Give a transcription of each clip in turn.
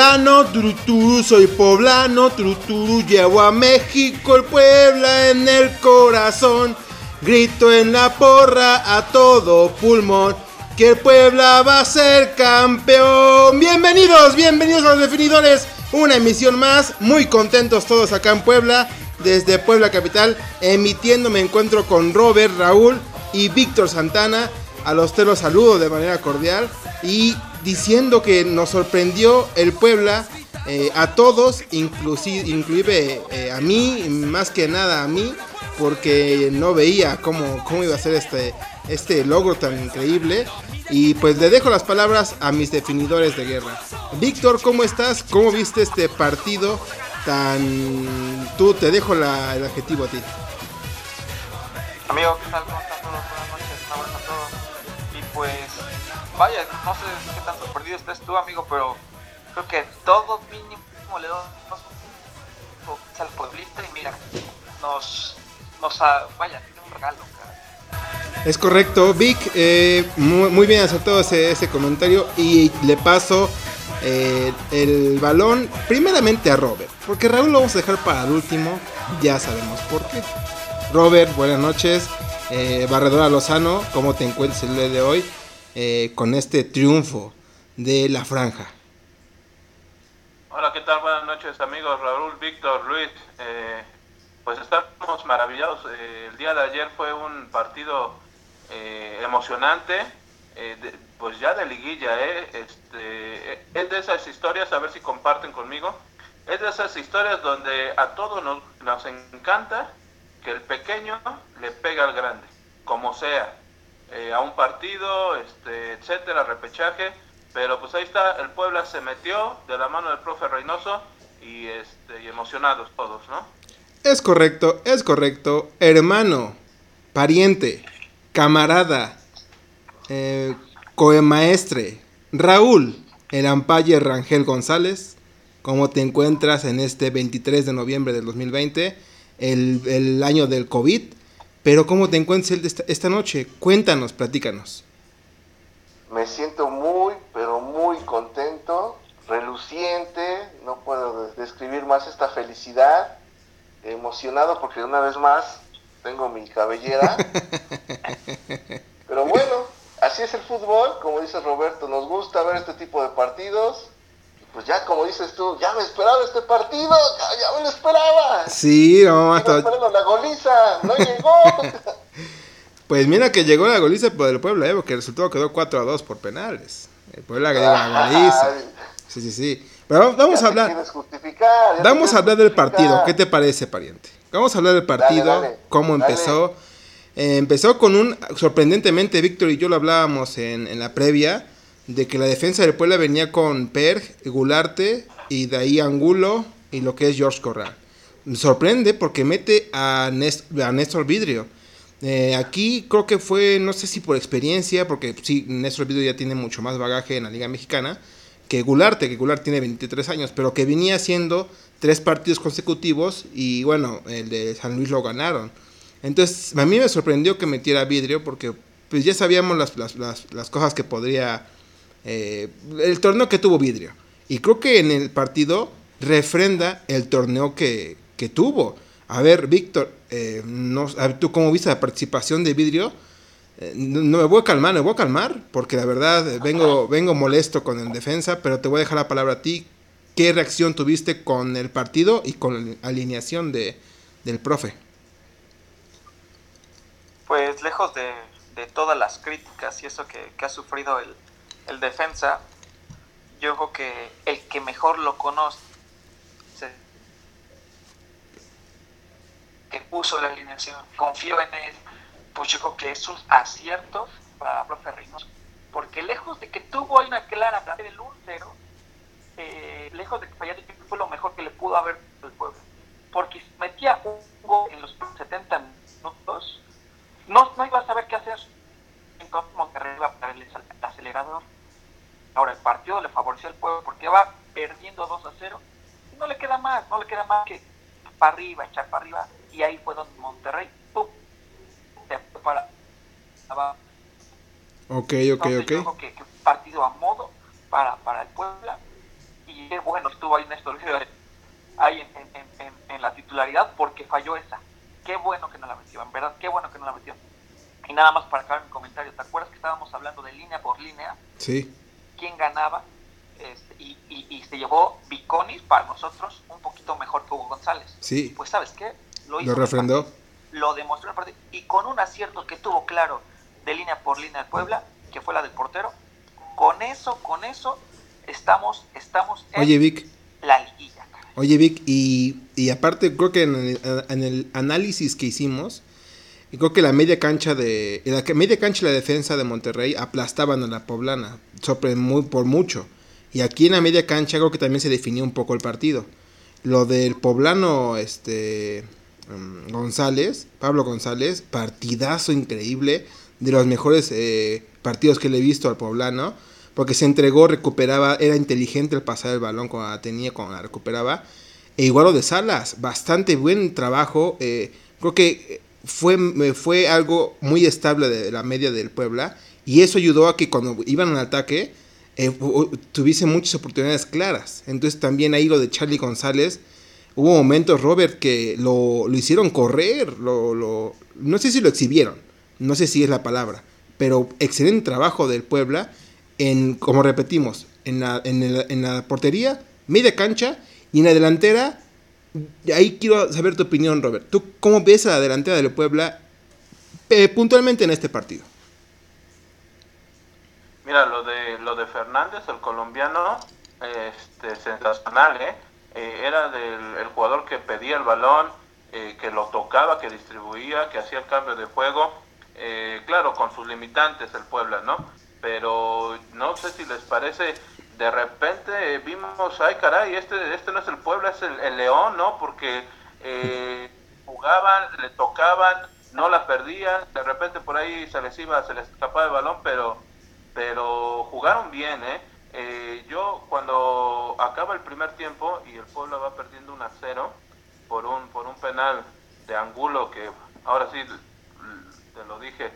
Poblano, turuturu, soy poblano, turuturu, llevo a México el Puebla en el corazón. Grito en la porra a todo pulmón que el Puebla va a ser campeón. Bienvenidos, bienvenidos a los definidores. Una emisión más, muy contentos todos acá en Puebla, desde Puebla Capital, emitiendo me encuentro con Robert, Raúl y Víctor Santana. A los tres los saludo de manera cordial y diciendo que nos sorprendió el Puebla eh, a todos, inclusive, inclusive eh, a mí, más que nada a mí, porque no veía cómo, cómo iba a ser este, este logro tan increíble. Y pues le dejo las palabras a mis definidores de guerra. Víctor, ¿cómo estás? ¿Cómo viste este partido tan... Tú te dejo el adjetivo a ti. Amigo, ¿qué tal? ¿Cómo están vaya, no sé qué tan sorprendido estés tú, amigo, pero creo que todo mínimo le doy al pueblista y mira, nos, nos, vaya, tiene un regalo. Es correcto, Vic, eh, muy, bien acertado ese, ese, comentario y le paso eh, el balón primeramente a Robert, porque Raúl lo vamos a dejar para el último, ya sabemos por qué. Robert, buenas noches, eh, Barredora Lozano, ¿cómo te encuentras el día de hoy eh, con este triunfo de la franja? Hola, ¿qué tal? Buenas noches amigos, Raúl, Víctor, Luis. pues estamos maravillados. el día de ayer fue un partido eh, emocionante, eh, pues ya de liguilla, ¿eh? Este, es de esas historias, a ver si comparten conmigo, es de esas historias donde a todos nos, nos encanta que el pequeño le pega al grande, como sea, a un partido, este, etcétera, repechaje, pero pues ahí está, el Puebla se metió de la mano del profe Reynoso y, este, y emocionados todos, ¿no? Es correcto, es correcto, hermano, pariente, camarada, eh, coemaestre, Raúl, el ampalle Rangel González, ¿cómo te encuentras en este 23 de noviembre del 2020, el, año del COVID? Pero ¿cómo te encuentras esta, esta noche? Cuéntanos, platícanos. Me siento muy, pero muy contento, reluciente, no puedo describir más esta felicidad, emocionado porque una vez más tengo mi cabellera. Pero bueno, así es el fútbol, como dice Roberto, nos gusta ver este tipo de partidos. Pues ya, como dices tú, ya me esperaba este partido, ya, me lo esperaba. Sí, no, hasta... la goliza, no llegó. pues mira que llegó la goliza por el Puebla, ¿eh? porque el resultado quedó 4 a 2 por penales. El Puebla que la goliza. Sí, sí, sí. Pero vamos a hablar. Vamos a hablar del partido. ¿Qué te parece, pariente? Vamos a hablar del partido, cómo empezó. Eh, empezó con un, sorprendentemente, Víctor y yo lo hablábamos en, la previa, de que la defensa del Puebla venía con Perg, Gularte y de ahí Angulo y lo que es George Corral. Sorprende porque mete a, Néstor Vidrio. Eh, aquí creo que fue, no sé si por experiencia, porque sí, Néstor Vidrio ya tiene mucho más bagaje en la Liga Mexicana que Gularte, que Gularte tiene 23 años, pero que venía haciendo tres partidos consecutivos y bueno, el de San Luis lo ganaron. Entonces, a mí me sorprendió que metiera vidrio porque pues ya sabíamos las, las, cosas que podría... Eh, el torneo que tuvo vidrio. Y creo que en el partido refrenda el torneo que, que tuvo. A ver, Víctor, eh, no, ¿tú cómo viste la participación de vidrio? Eh, no, me voy a calmar, me voy a calmar, porque la verdad vengo, vengo molesto con el defensa, pero te voy a dejar la palabra a ti. ¿Qué reacción tuviste con el partido y con la alineación de, del profe? Pues lejos de, todas las críticas y eso que, ha sufrido el, el, defensa, yo creo que el que mejor lo conoce, que puso la alineación, confío en él, pues yo creo que es un acierto para el profe Reynoso, porque lejos de que tuvo una clara del 1-0, eh, lejos de que fallara, fue lo mejor que le pudo haber el pueblo. Porque metía un gol en los 70 minutos, no, no iba a saber qué hacer. Entonces Monterrey iba a para el acelerador. Ahora el partido le favoreció al pueblo porque va perdiendo 2 a 0 y no le queda más, no le queda más que para arriba, echar para arriba. Y ahí fue donde Monterrey, ¡pum! se fue para abajo. Ok, ok, ok. que, que partido a modo para, para el Puebla qué bueno estuvo ahí Néstor ahí en, la titularidad porque falló esa. Qué bueno que no la metió, en verdad, qué bueno que no la metió. Y nada más para acabar mi comentario, ¿te acuerdas que estábamos hablando de línea por línea? Sí. ¿Quién ganaba? Este, y, y, se llevó Viconis para nosotros un poquito mejor que Hugo González. Sí. Pues sabes qué? Lo, hizo lo refrendó. Lo demostró en. Y con un acierto que tuvo claro de línea por línea de Puebla, que fue la del portero, con eso, con eso, estamos, estamos en Oye, Vic. la liguilla. Oye, Vic, y, y aparte creo que en el, en el, análisis que hicimos, creo que la media cancha de la media cancha y la defensa de Monterrey aplastaban a la poblana sobre muy, por mucho. Y aquí en la media cancha creo que también se definió un poco el partido. Lo del poblano este mm, González, Pablo González, partidazo increíble, de los mejores eh, partidos que le he visto al poblano porque se entregó, recuperaba, era inteligente el pasar el balón cuando la tenía, cuando la recuperaba. E igual lo de Salas, bastante buen trabajo. Eh, creo que fue, fue algo muy estable de la media del Puebla y eso ayudó a que cuando iban al ataque eh, tuviese muchas oportunidades claras. Entonces también ahí lo de Charlie González, hubo momentos, Robert, que lo, lo hicieron correr, lo, lo, no sé si lo exhibieron, no sé si es la palabra, pero excelente trabajo del Puebla en, como repetimos, en la, en, la portería, media cancha y en la delantera. Ahí quiero saber tu opinión, Robert. ¿Tú cómo ves a la delantera del Puebla eh, puntualmente en este partido? Mira, lo de, lo de Fernández, el colombiano, este, sensacional, ¿eh? eh era del, el jugador que pedía el balón, eh, que lo tocaba, que distribuía, que hacía el cambio de juego. claro, con sus limitantes el Puebla, ¿no? pero no sé si les parece, de repente vimos, ay caray, este, este no es el pueblo, es el, León, ¿no? Porque eh, jugaban, le tocaban, no la perdían, de repente por ahí se les iba, se les escapaba el balón, pero, pero jugaron bien, ¿eh? ¿eh? yo cuando acaba el primer tiempo y el pueblo va perdiendo 1 a 0 por un, por un penal de Angulo que ahora sí te lo dije,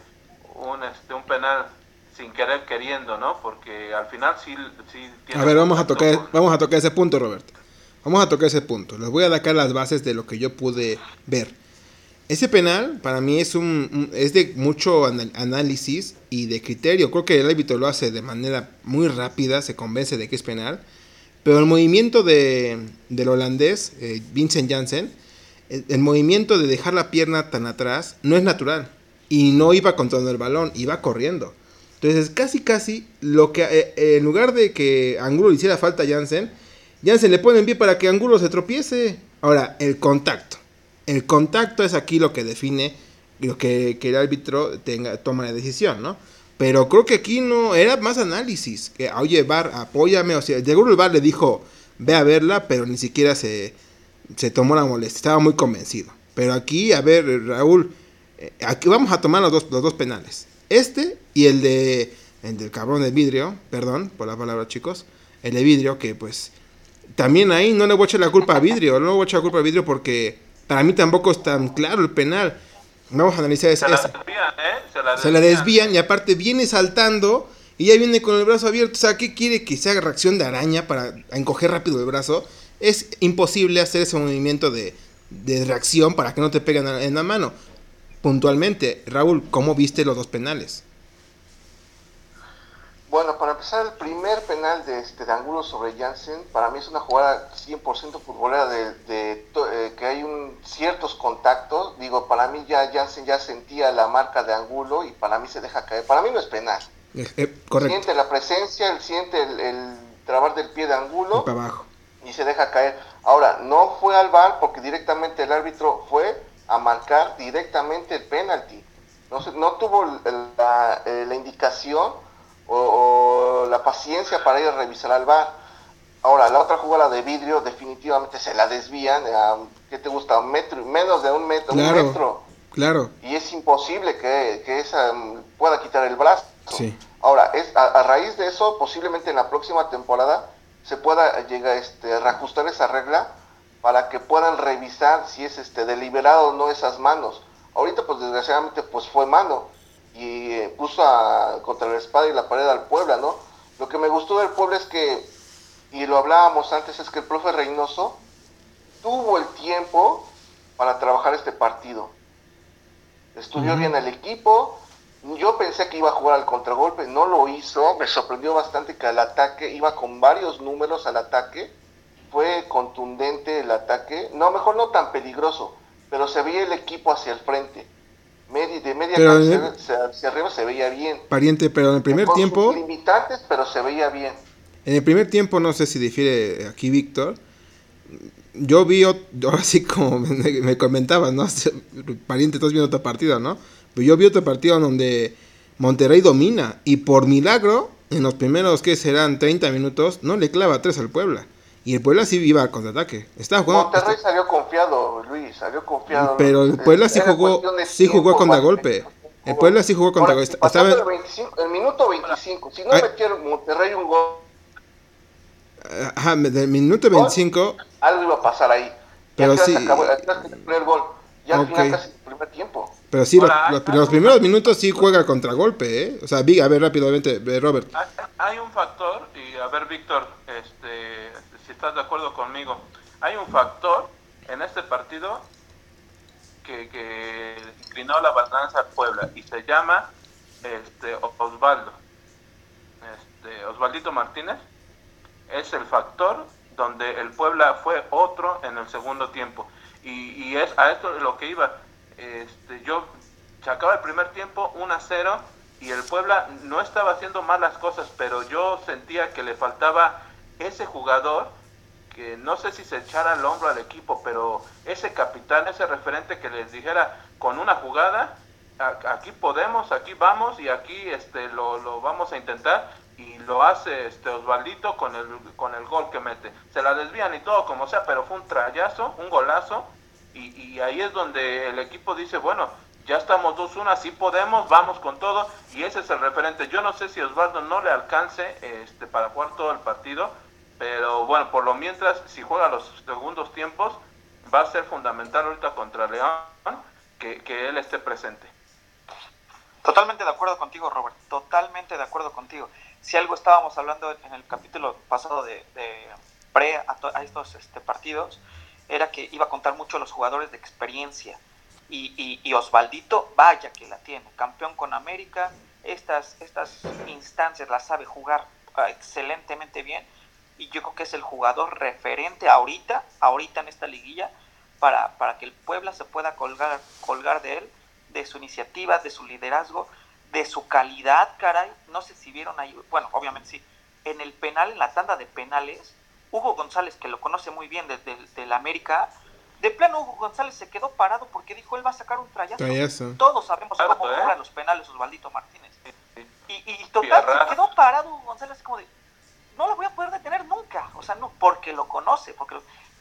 un, este, un penal sin querer queriendo, ¿no? Porque al final sí, sí tiene A ver, vamos a tocar vamos a tocar ese punto, Roberto. Vamos a tocar ese punto. Les voy a dar las bases de lo que yo pude ver. Ese penal para mí es un, es de mucho análisis y de criterio. Creo que el árbitro lo hace de manera muy rápida, se convence de que es penal. Pero el movimiento de, del holandés, eh, Vincent Janssen, el, el, movimiento de dejar la pierna tan atrás no es natural. Y no iba controlando el balón, iba corriendo. Entonces, casi, casi, lo que eh, eh, en lugar de que Angulo le hiciera falta a Jansen, Jansen le pone en pie para que Angulo se tropiece. Ahora, el contacto. El contacto es aquí lo que define lo que, el árbitro tenga, toma la decisión, ¿no? Pero creo que aquí no, era más análisis. Que, oye, Bar, apóyame. O sea, seguro el Bar le dijo, ve a verla, pero ni siquiera se, se tomó la molestia. Estaba muy convencido. Pero aquí, a ver, Raúl, eh, aquí vamos a tomar los dos, los dos penales. Este y el de el del cabrón de vidrio, perdón por la palabra chicos, el de vidrio que pues también ahí no le voy a echar la culpa a vidrio, no le voy a echar la culpa a vidrio porque para mí tampoco es tan claro el penal. Vamos a analizar ese. Se la desvían, ¿eh? Se la desvían. Se la desvían y aparte viene saltando y ya viene con el brazo abierto. O sea, ¿qué quiere que se haga reacción de araña para encoger rápido el brazo? Es imposible hacer ese movimiento de, de reacción para que no te peguen en la mano puntualmente. Raúl, ¿cómo viste los dos penales? Bueno, para empezar, el primer penal de, este, de Angulo sobre Jansen, para mí es una jugada 100% futbolera de, eh, que hay un, ciertos contactos. Digo, para mí ya Jansen ya sentía la marca de Angulo y para mí se deja caer. Para mí no es penal. Eh, eh, correcto. Siente la presencia, él siente el, trabar del pie de Angulo. Y, para abajo. y se deja caer. Ahora, no fue al bar porque directamente el árbitro fue a marcar directamente el penalti. No, no tuvo la, eh, la indicación o, la paciencia para ir a revisar al bar. Ahora, la otra jugada de vidrio definitivamente se la desvían, a, ¿qué te gusta? Un metro, menos de un metro. Claro, un metro. claro. Y es imposible que, que esa mm, pueda quitar el brazo. Sí. Ahora, es, a, raíz de eso, posiblemente en la próxima temporada se pueda llegar este, reajustar esa regla para que puedan revisar si es este deliberado o no esas manos. Ahorita pues desgraciadamente pues fue mano y eh, puso a, contra la espada y la pared al Puebla, ¿no? Lo que me gustó del Puebla es que y lo hablábamos antes, es que el profe Reynoso tuvo el tiempo para trabajar este partido. Estudió bien el equipo. Yo pensé que iba a jugar al contragolpe, no lo hizo. Me sorprendió bastante que al ataque iba con varios números al ataque. Fue contundente el ataque. No, mejor no tan peligroso, pero se veía el equipo hacia el frente. de media hacia, arriba se veía bien. Pariente, pero en el primer tiempo. limitantes, pero se veía bien. En el primer tiempo, no sé si difiere aquí Víctor yo vi, ahora sí como me, comentabas, ¿no? Pariente, estás viendo otro partido, ¿no? Pero yo vi otro partido donde Monterrey domina y por milagro, en los primeros que serán 30 minutos, no le clava tres al Puebla. Y el Puebla sí iba al contraataque. Estaba jugando, Monterrey salió confiado, Luis, salió confiado. Pero el Puebla sí jugó, sí jugó contra golpe. El Puebla sí jugó contra golpe. Estaba el, minuto 25. Si no metieron Monterrey un gol Ajá, del minuto 25. Algo iba a pasar ahí. Pero sí. Acabó, el gol. Ya al final casi el primer tiempo. Pero sí, los, primeros minutos sí juega contragolpe, ¿eh? O sea, a ver rápidamente, Robert. Hay, un factor, y a ver, Víctor, este, estás de acuerdo conmigo, hay un factor en este partido que, inclinó la balanza al Puebla y se llama este, Osvaldo. Este, Osvaldito Martínez es el factor donde el Puebla fue otro en el segundo tiempo. Y, es a esto lo que iba. Este, yo se el primer tiempo 1 a 0 y el Puebla no estaba haciendo malas cosas, pero yo sentía que le faltaba ese jugador que no sé si se echara al hombro al equipo, pero ese capitán, ese referente que les dijera con una jugada, aquí podemos, aquí vamos y aquí este lo, lo vamos a intentar y lo hace este Osvaldito con el, con el gol que mete. Se la desvían y todo como sea, pero fue un trayazo, un golazo, y, y ahí es donde el equipo dice, bueno, ya estamos 2-1, así podemos, vamos con todo, y ese es el referente. Yo no sé si Osvaldo no le alcance este, para jugar todo el partido, pero bueno, por lo mientras, si juega los segundos tiempos, va a ser fundamental ahorita contra León que, él esté presente. Totalmente de acuerdo contigo, Robert, totalmente de acuerdo contigo si algo estábamos hablando en el capítulo pasado de, pre a, estos este, partidos, era que iba a contar mucho los jugadores de experiencia. Y, y, Osvaldito, vaya que la tiene, campeón con América, estas, estas instancias las sabe jugar ah, excelentemente bien. Y yo creo que es el jugador referente ahorita, ahorita en esta liguilla, para, para que el Puebla se pueda colgar, colgar de él, de su iniciativa, de su liderazgo de su calidad, caray. No sé si vieron ahí, bueno, obviamente sí. En el penal, en la tanda de penales, Hugo González, que lo conoce muy bien desde el América, de plano Hugo González se quedó parado porque dijo él va a sacar un trayazo. Todos sabemos cómo cobran los penales Osvaldito Martínez. Y, y, total, se quedó parado Hugo González como de, no lo voy a poder detener nunca. O sea, no, porque lo conoce, porque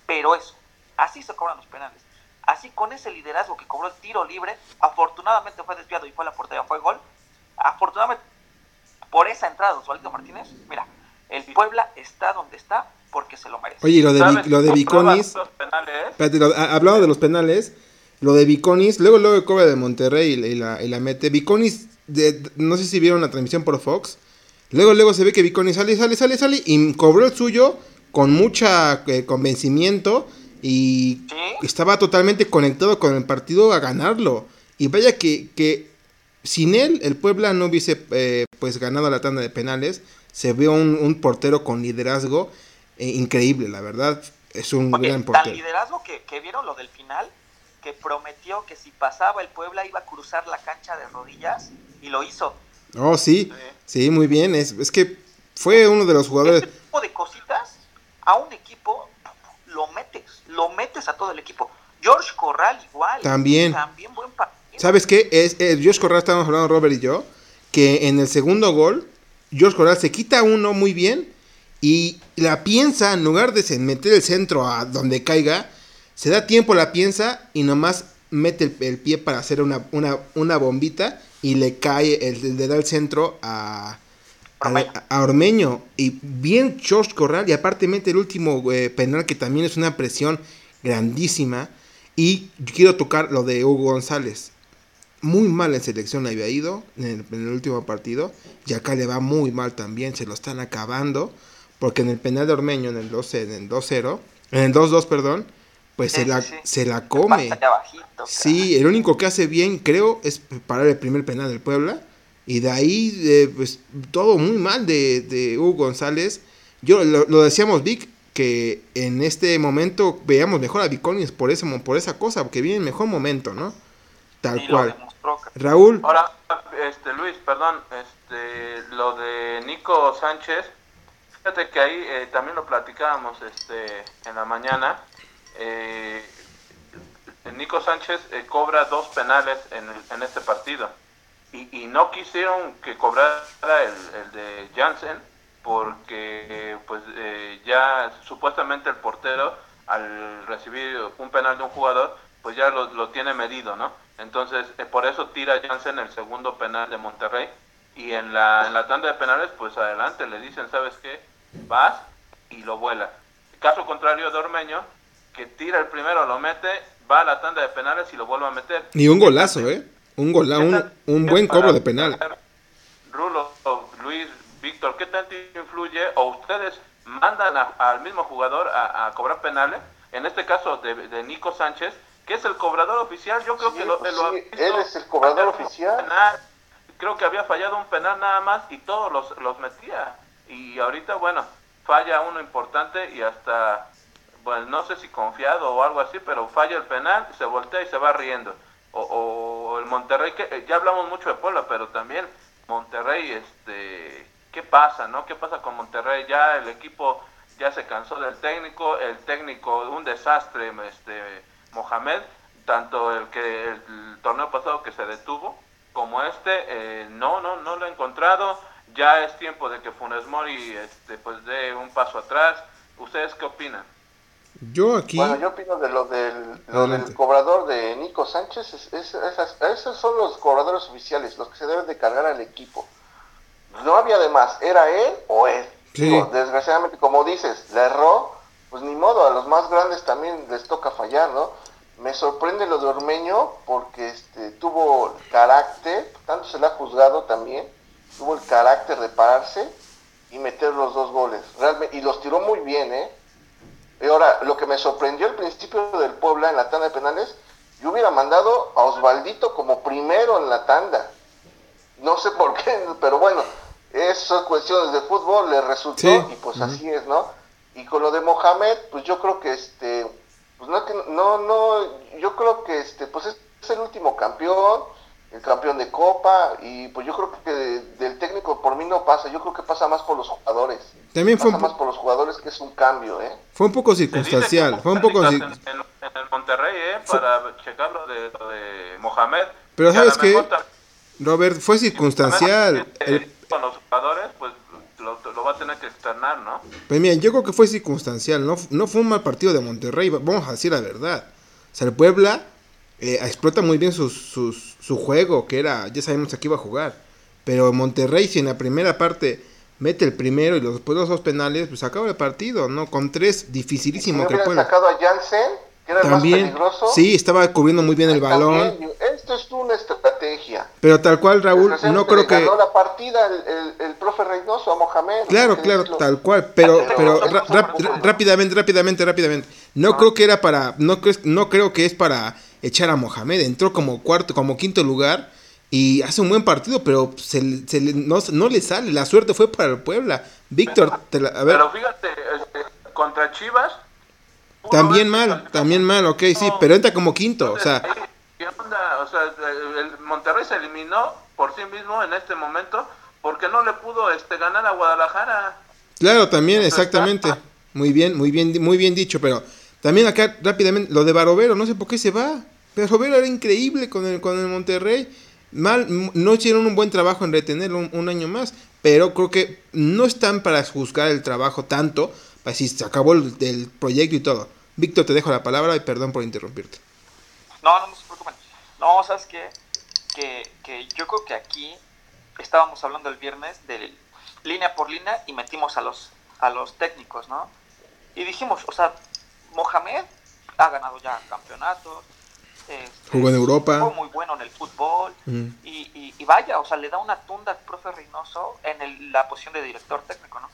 pero eso, así se cobran los penales. Así con ese liderazgo que cobró el tiro libre, afortunadamente fue desviado y fue a la portería, fue gol afortunadamente, por esa entrada de Osvaldo Martínez, mira, el Puebla está donde está porque se lo merece. Oye, lo de, lo de Viconis, hablando de los penales, lo de Viconis, luego luego cobra de Monterrey y, la, y la, mete. Viconis, no sé si vieron la transmisión por Fox, luego luego se ve que Viconis sale, sale, sale, sale y cobró el suyo con mucha eh, convencimiento y estaba totalmente conectado con el partido a ganarlo. Y vaya que, que sin él, el Puebla no hubiese eh, pues ganado la tanda de penales. Se ve un, portero con liderazgo eh, increíble, la verdad. Es un gran portero. Tan liderazgo que, vieron lo del final, que prometió que si pasaba el Puebla iba a cruzar la cancha de rodillas y lo hizo. Oh, sí, sí, muy bien. Es, es que fue uno de los jugadores. Este tipo de cositas a un equipo lo metes, lo metes a todo el equipo. George Corral igual. También. También buen partido ¿Sabes qué? Es, Josh Corral, estábamos hablando Robert y yo, que en el segundo gol, Josh Corral se quita uno muy bien y la piensa, en lugar de meter el centro a donde caiga, se da tiempo, la piensa y nomás mete el, pie para hacer una, una, bombita y le cae, el, le da el centro a, a, Ormeño. Y bien Josh Corral, y aparte mete el último eh, penal que también es una presión grandísima. Y quiero tocar lo de Hugo González muy mal en selección había ido en el, último partido. Y acá le va muy mal también, se lo están acabando. porque en el penal de Ormeño, en el 2 en el 2-0, en el 2-2, perdón, pues se, la, se la come. sí, el único que hace bien, creo, es parar el primer penal del Puebla. Y de ahí, eh, pues todo muy mal de, de Hugo González. Yo lo, lo, decíamos, Vic, que en este momento veíamos mejor a Viconis por, ese, por esa cosa, porque viene en mejor momento, ¿no? Tal cual. Raúl. Ahora, este, Luis, perdón, este, lo de Nico Sánchez, fíjate que ahí eh, también lo platicábamos este, en la mañana. Eh, Nico Sánchez eh, cobra dos penales en, en este partido y, y, no quisieron que cobrara el, de Jansen porque pues eh, ya supuestamente el portero al recibir un penal de un jugador pues ya lo, lo tiene medido, ¿no? Entonces eh, por eso tira Jansen el segundo penal de Monterrey y en la, en la tanda de penales pues adelante le dicen, ¿sabes qué? Vas y lo vuela. Caso contrario de Ormeño, que tira el primero, lo mete, va a la tanda de penales y lo vuelve a meter. Y un golazo, ¿eh? Un golazo, un, un buen cobro de penal. Rulo, Luis, Víctor, ¿qué tanto influye o ustedes mandan al mismo jugador a, cobrar penales? En este caso de, Nico Sánchez, que es el cobrador oficial, yo creo que lo, lo él es el cobrador oficial. creo que había fallado un penal nada más y todos los, los metía. Y ahorita, bueno, falla uno importante y hasta, bueno, no sé si confiado o algo así, pero falla el penal, se voltea y se va riendo. O, o el Monterrey, que eh, ya hablamos mucho de Puebla, pero también Monterrey, este qué pasa, ¿no? ¿Qué pasa con Monterrey? Ya el equipo ya se cansó del técnico, el técnico un desastre, este Mohamed, tanto el que el torneo pasado que se detuvo como este, eh, no, no, no lo he encontrado. Ya es tiempo de que Funes Mori, este, pues dé un paso atrás. ¿Ustedes qué opinan? Yo aquí. Bueno, yo opino de lo del, lo del cobrador de Nico Sánchez. esos son los cobradores oficiales, los que se deben de cargar al equipo no había de más, era él o él. desgraciadamente, como dices, le erró, pues ni modo, a los más grandes también les toca fallar, ¿no? Me sorprende lo de Ormeño porque este, tuvo carácter, tanto se le ha juzgado también, tuvo el carácter de pararse y meter los dos goles. Realmente, y los tiró muy bien, ¿eh? Y ahora, lo que me sorprendió al principio del Puebla en la tanda de penales, yo hubiera mandado a Osvaldito como primero en la tanda. No sé por qué, pero bueno, esas cuestiones de fútbol le resultó y pues así es, ¿no? Y con lo de Mohamed, pues yo creo que este, pues no, no, no, yo creo que este, pues es, el último campeón, el campeón de Copa, y pues yo creo que del técnico por mí no pasa, yo creo que pasa más por los jugadores. También pasa fue más por los jugadores que es un cambio, ¿eh? Fue un poco circunstancial, fue un poco... En, el Monterrey, ¿eh? Para checar lo de, de Mohamed. Pero ¿sabes qué? Robert, fue circunstancial. El, con los jugadores, pues lo, va a tener que externar, ¿no? Pues mira, yo creo que fue circunstancial, no, no fue un mal partido de Monterrey, vamos a decir la verdad. O sea, el Puebla eh, explota muy bien su, su juego, que era, ya sabemos a qué iba a jugar. Pero Monterrey, si en la primera parte mete el primero y los, después los dos penales, pues acaba el partido, ¿no? Con tres, dificilísimo que pueda. sacado a que era También, más peligroso. Sí, estaba cubriendo muy bien el balón. esto es una estrategia. Pero tal cual, Raúl, no creo que... Ganó la partida el, el, profe Reynoso a Mohamed. Claro, claro, tal cual. Pero, pero, rápidamente, rápidamente, rápidamente. No ah. creo que era para... No, no creo que es para echar a Mohamed. Entró como cuarto, como quinto lugar y hace un buen partido, pero se, se no, no, le sale. La suerte fue para el Puebla. Víctor, te la, a ver. Pero fíjate, este, contra Chivas. También mal, también mal, ok, sí, pero entra como quinto, o sea. ¿Qué onda? O sea, el Monterrey se eliminó por sí mismo en este momento porque no le pudo este ganar a Guadalajara. Claro, también, exactamente. Muy bien, muy bien, muy bien dicho, pero también acá rápidamente lo de Barovero, no sé por qué se va. Pero Barovero era increíble con el con el Monterrey. Mal, no hicieron un buen trabajo en retenerlo un, año más, pero creo que no están para juzgar el trabajo tanto, así se acabó el, proyecto y todo. Víctor, te dejo la palabra y perdón por interrumpirte. No, no, no se preocupen. No, ¿sabes qué? Que, que yo creo que aquí estábamos hablando el viernes de línea por línea y metimos a los, a los técnicos, ¿no? Y dijimos, o sea, Mohamed ha ganado ya campeonatos, este, Jugó en Europa. Fue muy bueno en el fútbol. Y, y, vaya, o sea, le da una tunda al profe Reynoso en la posición de director técnico, ¿no?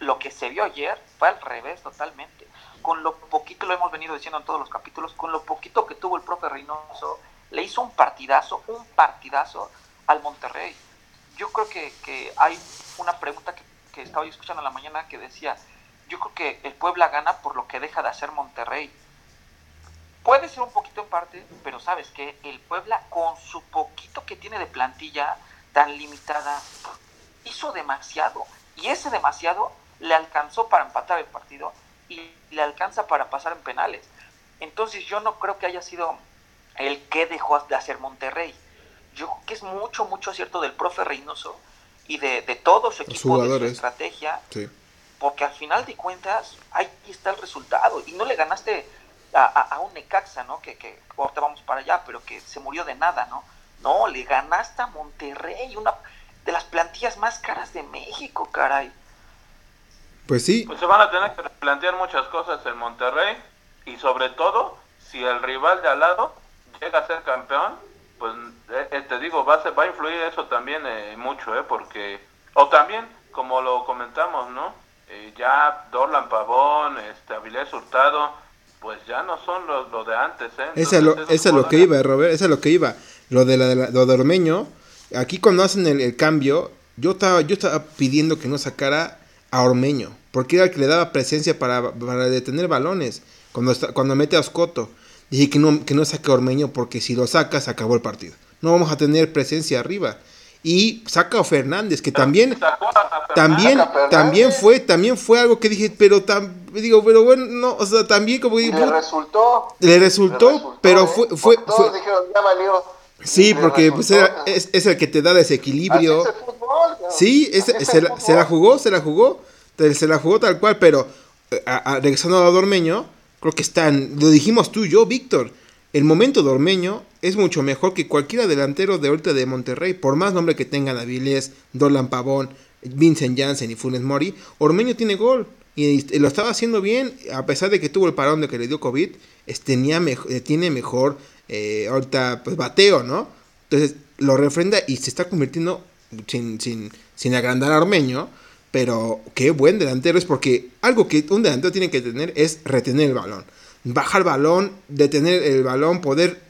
lo que se vio ayer fue al revés totalmente. Con lo poquito, lo hemos venido diciendo en todos los capítulos, con lo poquito que tuvo el profe Reynoso, le hizo un partidazo, un partidazo al Monterrey. Yo creo que, que hay una pregunta que, que estaba yo escuchando en la mañana que decía, yo creo que el Puebla gana por lo que deja de hacer Monterrey. Puede ser un poquito en parte, pero sabes que el Puebla con su poquito que tiene de plantilla tan limitada, hizo demasiado. Y ese demasiado le alcanzó para empatar el partido y le alcanza para pasar en penales. Entonces yo no creo que haya sido el que dejó de hacer Monterrey. Yo creo que es mucho, mucho cierto del profe Reynoso y de, de todo su equipo, de su estrategia. Porque al final de cuentas, ahí está el resultado. Y no le ganaste a, a, un Necaxa, ¿no? Que, que ahorita vamos para allá, pero que se murió de nada, ¿no? No, le ganaste a Monterrey, una de las plantillas más caras de México, caray. Pues sí. Pues se van a tener que plantear muchas cosas en Monterrey y sobre todo si el rival de al lado llega a ser campeón, pues eh, eh, te digo, va a, va a influir eso también eh, mucho, ¿eh? Porque, o también, como lo comentamos, ¿no? ya Dorlan Pavón, este, Avilés Hurtado, pues ya no son los lo de antes, ¿eh? Ese es lo, es lo que iba, Robert, ese es lo que iba. Lo de, la, lo de Ormeño, aquí cuando hacen el, cambio, yo estaba, yo estaba pidiendo que no sacara a Ormeño, porque era el que le daba presencia para, para detener balones cuando, está, cuando mete a Oscoto. Dije que no, que no saque a Ormeño porque si lo sacas acabó el partido. No vamos a tener presencia arriba. Y saca a Fernández, que también, también, también fue, también fue algo que dije, pero digo, pero bueno, no, o sea, también como digo, le resultó, le resultó, pero fue, fue, todos dijeron, ya valió. Sí, porque pues era, es, es, el que te da desequilibrio. Sí, se, la, se, la, jugó, se la jugó, se la jugó tal cual, pero eh, a, a, regresando a Dormeño, creo que están, lo dijimos tú y yo, Víctor, el momento de Ormeño es mucho mejor que cualquiera delantero de ahorita de Monterrey, por más nombre que tengan Avilés, Dolan Pavón, Vincent Janssen y Funes Mori, Ormeño tiene gol y lo estaba haciendo bien, a pesar de que tuvo el parón de que le dio COVID, tenía eh, tiene mejor eh, ahorita pues bateo, ¿no? Entonces lo refrenda y se está convirtiendo sin, sin, sin agrandar a Ormeño, pero qué buen delantero es porque algo que un delantero tiene que tener es retener el balón. Bajar el balón, detener el balón, poder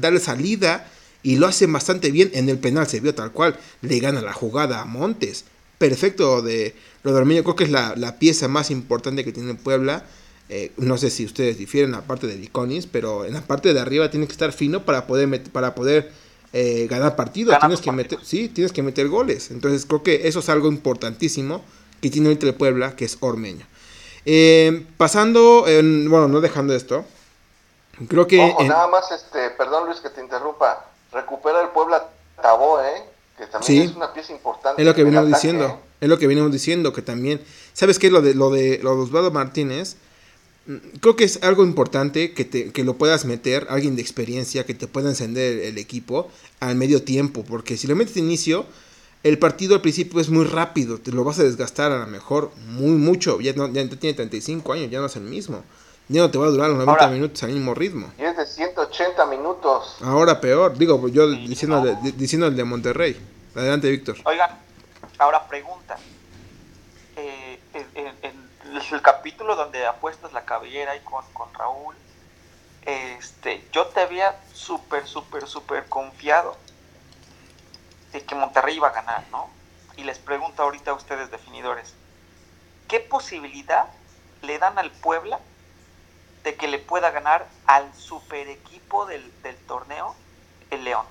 darle salida y lo hace bastante bien. En el penal se vio tal cual, le gana la jugada a Montes. Perfecto de lo de Ormeño, creo que es la, la pieza más importante que tiene Puebla eh, no sé si ustedes difieren en la parte de Viconis, pero en la parte de arriba tiene que estar fino para poder para poder eh, ganar partidos. tienes que meter, sí, tienes que meter goles. Entonces creo que eso es algo importantísimo que tiene entre Puebla, que es Ormeño. Eh, pasando, bueno, no dejando esto, creo que Ojo, nada más, este, perdón Luis que te interrumpa, recupera el Puebla Tabó, eh, que también es una pieza importante. Es lo que venimos diciendo, es lo que venimos diciendo que también, sabes qué lo de lo de, lo de Osvaldo Martínez creo que es algo importante que, te, que lo puedas meter, alguien de experiencia, que te pueda encender el, equipo al medio tiempo, porque si lo metes de inicio, el partido al principio es muy rápido, te lo vas a desgastar a lo mejor muy mucho, ya, no, ya tiene 35 años, ya no es el mismo. Ya no te va a durar los 90 minutos al mismo ritmo. Y es de 180 minutos. Ahora peor, digo, yo diciendo, diciendo el de Monterrey. Adelante, Víctor. Oigan, ahora pregunta. Eh, el capítulo donde apuestas la cabellera y con, con Raúl, este, yo te había súper, súper, súper confiado de que Monterrey iba a ganar, ¿no? Y les pregunto ahorita a ustedes definidores, ¿qué posibilidad le dan al Puebla de que le pueda ganar al super equipo del, del torneo, el León?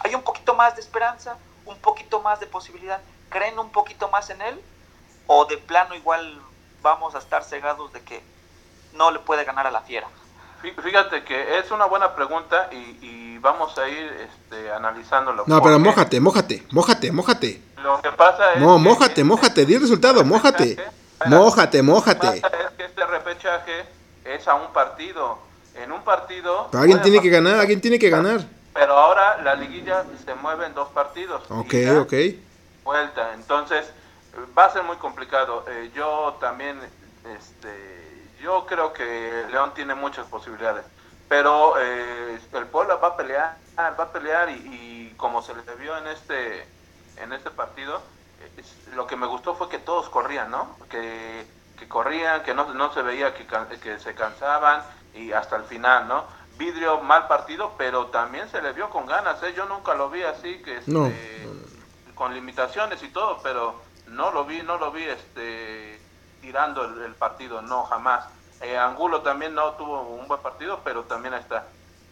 ¿Hay un poquito más de esperanza? ¿Un poquito más de posibilidad? ¿Creen un poquito más en él? ¿O de plano igual vamos a estar cegados de que no le puede ganar a la fiera? Fíjate que es una buena pregunta y, vamos a ir este, analizándolo. No, pero mójate, mójate, mójate, mójate. Lo que pasa es. No, mójate, mójate, di el resultado, mójate. Mójate, mójate. Es que este repechaje es a un partido. En un partido. alguien tiene que ganar, alguien tiene que ganar. Pero ahora la liguilla se mueve en dos partidos. Ok, ok. Vuelta. Entonces, va a ser muy complicado. Eh, yo también, este, yo creo que León tiene muchas posibilidades, pero eh, el Puebla va a pelear, va a pelear y, como se le vio en este, en este partido, lo que me gustó fue que todos corrían, ¿no? Que, que corrían, que no, no se veía que, que se cansaban y hasta el final, ¿no? Vidrio mal partido, pero también se le vio con ganas, ¿eh? Yo nunca lo vi así, que este, con limitaciones y todo, pero no lo vi, no lo vi este, tirando el, partido, no, jamás. Eh, Angulo también no tuvo un buen partido, pero también está.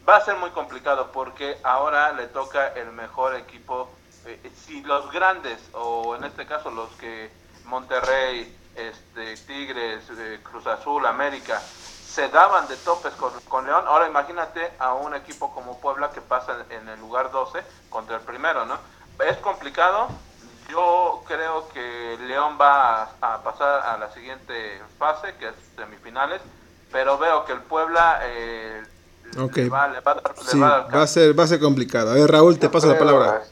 Va a ser muy complicado porque ahora le toca el mejor equipo. Eh, si los grandes, o en este caso los que Monterrey, este, Tigres, eh, Cruz Azul, América, se daban de topes con, León. Ahora imagínate a un equipo como Puebla que pasa en el lugar 12 contra el primero, ¿no? Es complicado. Yo creo que León va a, pasar a la siguiente fase, que es semifinales, pero veo que el Puebla eh, va, a ser, va a ser complicado. A ver, Raúl, te paso la palabra.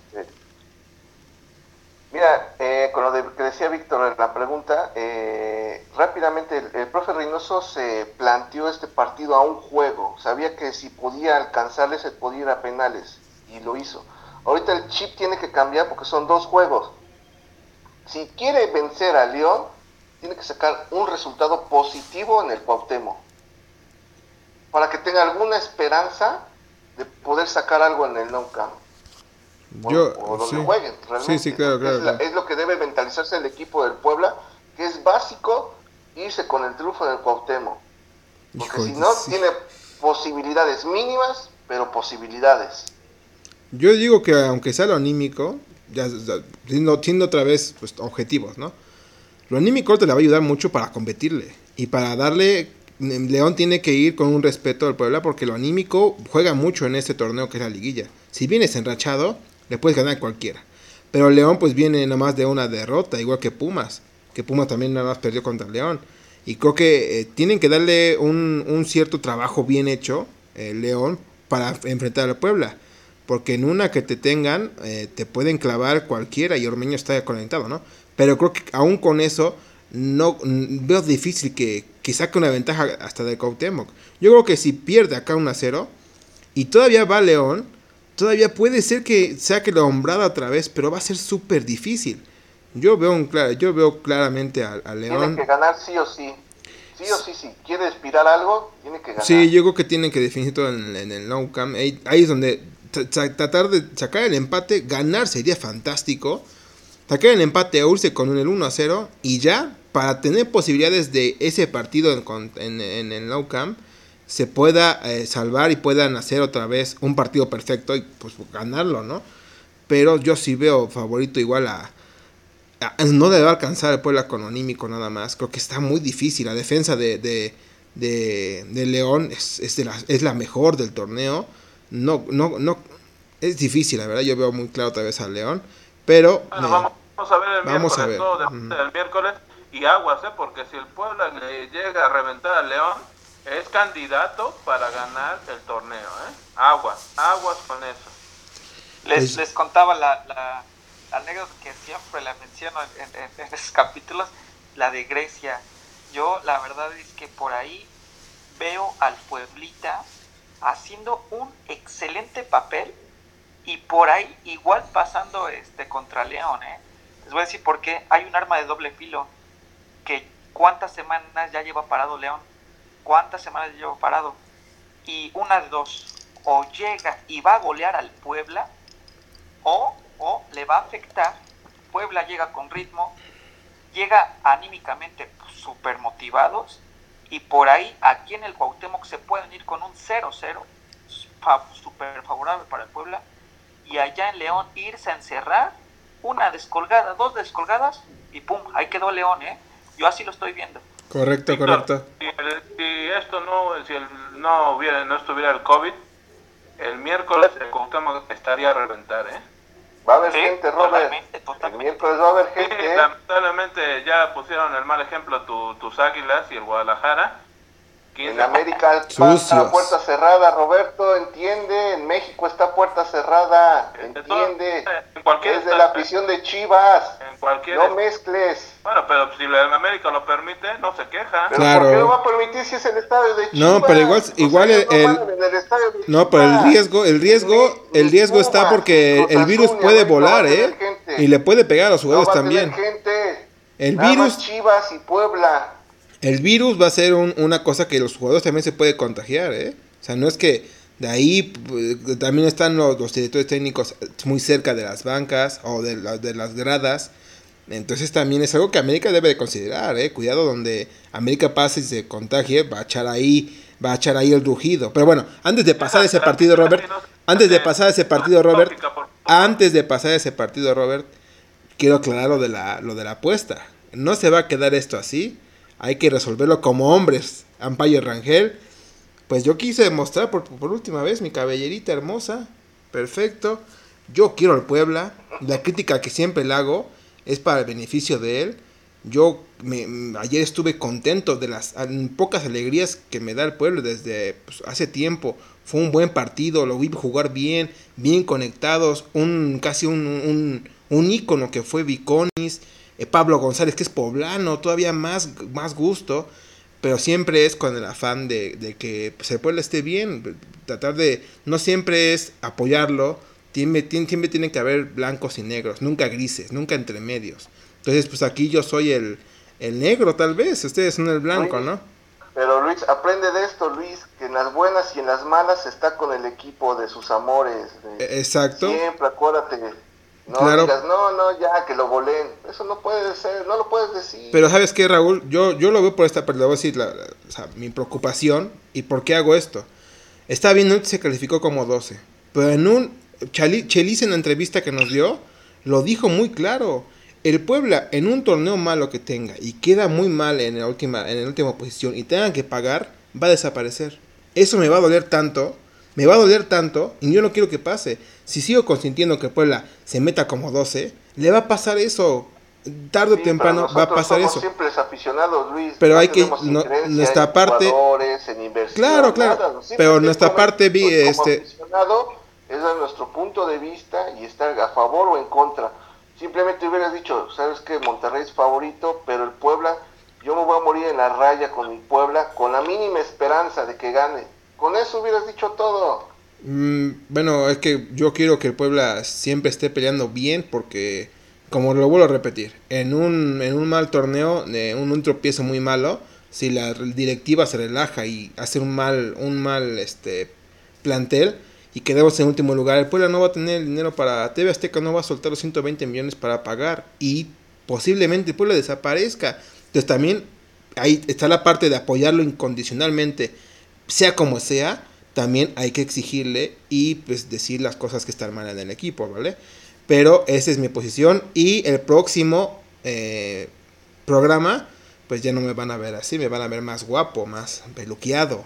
Mira, eh, con lo de, que decía Víctor en la pregunta, eh, rápidamente el, profe Reynoso se planteó este partido a un juego. Sabía que si podía alcanzarle se podía ir a penales y lo hizo. Ahorita el chip tiene que cambiar porque son dos juegos. Si quiere vencer a León, tiene que sacar un resultado positivo en el Cuauhtémoc. Para que tenga alguna esperanza de poder sacar algo en el no camp. Yo, o, donde jueguen, realmente. Sí, sí, claro, claro, es, lo que debe mentalizarse el equipo del Puebla, que es básico irse con el triunfo del Cuauhtémoc. Porque si no, tiene posibilidades mínimas, pero posibilidades. Yo digo que aunque sea lo anímico, ya, siendo, otra vez pues, objetivos, ¿no? Lo anímico te le va a ayudar mucho para competirle y para darle León tiene que ir con un respeto al Puebla porque lo anímico juega mucho en este torneo que es la liguilla. Si vienes enrachado, le puedes ganar a cualquiera. Pero León pues viene nada más de una derrota, igual que Pumas, que Pumas también nada más perdió contra León. Y creo que eh, tienen que darle un, un, cierto trabajo bien hecho, eh, León, para enfrentar al Puebla. Porque en una que te tengan, eh, te pueden clavar cualquiera y Ormeño está conectado, ¿no? Pero creo que aún con eso, no veo difícil que, que saque una ventaja hasta de Cuauhtémoc. Yo creo que si pierde acá un a 0 y todavía va León, todavía puede ser que saque la hombrada otra vez, pero va a ser súper difícil. Yo veo, un, yo veo claramente a, León. Tiene que ganar sí o sí. Sí o sí, si quiere aspirar algo, tiene que ganar. Sí, yo creo que tienen que definir todo en, el no cam. Ahí, ahí, es donde tratar de sacar el empate, ganar sería fantástico. Sacar el empate a Urse con el 1 a 0 y ya para tener posibilidades de ese partido en, el No Camp se pueda eh, salvar y puedan hacer otra vez un partido perfecto y pues ganarlo, ¿no? Pero yo sí veo favorito igual a, no debe alcanzar el Puebla con nada más. Creo que está muy difícil. La defensa de, de, de, León es, es, la, es la mejor del torneo. No, no, no, es difícil, la verdad. Yo veo muy claro otra vez a León. Pero. vamos, a ver el vamos miércoles, a ver. el miércoles. Y aguas, ¿eh? porque si el Puebla le llega a reventar al León, es candidato para ganar el torneo. ¿eh? Aguas, aguas con eso. Les, les contaba la, la, anécdota que siempre la menciono en, en, en esos capítulos, la de Grecia. Yo la verdad es que por ahí veo al Pueblita haciendo un excelente papel y por ahí igual pasando este contra León, ¿eh? Les voy a decir por qué hay un arma de doble filo que cuántas semanas ya lleva parado León, cuántas semanas lleva parado. Y una dos, o llega y va a golear al Puebla, o, o le va a afectar. Puebla llega con ritmo, llega anímicamente súper motivados, y por ahí aquí en el Cuauhtémoc se pueden ir con un 0-0, súper favorable para el Puebla, y allá en León irse a encerrar, una descolgada, dos descolgadas, y pum, ahí quedó León, ¿eh? Yo así lo estoy viendo. Correcto, correcto. Si, esto no, si no, hubiera, no estuviera el COVID, el miércoles el Cuauhtémoc estaría a reventar, ¿eh? Va a haber gente, Robert. El miércoles va a haber gente. ¿eh? lamentablemente ya pusieron el mal ejemplo tus águilas y el Guadalajara. En América está puerta cerrada, Roberto, entiende. En México está puerta cerrada, entiende. En cualquier es de la afición de Chivas. En cualquier no mezcles. Bueno, pero si la América lo permite, no se queja. Pero claro. ¿por qué lo va a permitir si es el estadio de Chivas? No, pero igual, igual el, no, pero el riesgo, el riesgo, el riesgo está porque el virus puede volar, ¿eh? Y le puede pegar a los jugadores también. El virus. Chivas y Puebla el virus va a ser una cosa que los jugadores también se puede contagiar, ¿eh? O sea, no es que de ahí pues, también están los, directores técnicos muy cerca de las bancas o de, las gradas. Entonces también es algo que América debe de considerar, ¿eh? Cuidado donde América pase y se contagie, va a echar ahí, va a echar ahí el rugido. Pero bueno, antes de pasar ese partido, Robert, antes de pasar ese partido, Robert, antes de pasar ese partido, Robert, quiero aclarar lo de la, lo de la apuesta. No se va a quedar esto así hay que resolverlo como hombres. Ampayo Rangel, pues yo quise demostrar por, última vez mi caballerita hermosa, perfecto. Yo quiero al Puebla, la crítica que siempre le hago es para el beneficio de él. Yo me, ayer estuve contento de las pocas alegrías que me da el pueblo desde pues, hace tiempo. Fue un buen partido, lo vi jugar bien, bien conectados, un casi un, un, un ícono que fue Viconis. Eh, Pablo González, que es poblano, todavía más, más gusto, pero siempre es con el afán de, que pues, el pueblo esté bien, tratar de, no siempre es apoyarlo, tiene, siempre tiene que haber blancos y negros, nunca grises, nunca entre medios. Entonces, pues aquí yo soy el, el negro tal vez, ustedes son el blanco, ¿no? Pero Luis, aprende de esto, Luis, que en las buenas y en las malas está con el equipo de sus amores. E, exacto. Siempre acuérdate no claro. digas, no, no, ya, que lo volen. Eso no puede ser, no lo puedes decir. Pero ¿sabes qué, Raúl? Yo, yo lo veo por esta parte, voy a decir la, o sea, mi preocupación y por qué hago esto. Está bien, se calificó como 12, pero en un... Chelis en la entrevista que nos dio, lo dijo muy claro. El Puebla, en un torneo malo que tenga y queda muy mal en la última, en la última posición y tengan que pagar, va a desaparecer. Eso me va a doler tanto me va a doler tanto y yo no quiero que pase. Si sigo consintiendo que Puebla se meta como 12, le va a pasar eso. Tarde o temprano va a pasar eso. Aficionados, Luis. Pero hay que nuestra parte Claro, claro. pero nuestra parte vi este es nuestro punto de vista y estar a favor o en contra. Simplemente hubieras dicho, sabes que Monterrey es favorito, pero el Puebla, yo me voy a morir en la raya con mi Puebla con la mínima esperanza de que gane con eso hubieras dicho todo. Mm, bueno, es que yo quiero que el Puebla siempre esté peleando bien porque, como lo vuelvo a repetir, en un, en un mal torneo, de un, un, tropiezo muy malo, si la directiva se relaja y hace un mal, un mal este, plantel y quedamos en último lugar, el Puebla no va a tener el dinero para... TV Azteca no va a soltar los 120 millones para pagar y posiblemente el Puebla desaparezca. Entonces también ahí está la parte de apoyarlo incondicionalmente sea como sea, también hay que exigirle y pues decir las cosas que están mal en el equipo, ¿vale? Pero esa es mi posición y el próximo eh, programa pues ya no me van a ver así, me van a ver más guapo, más peluqueado.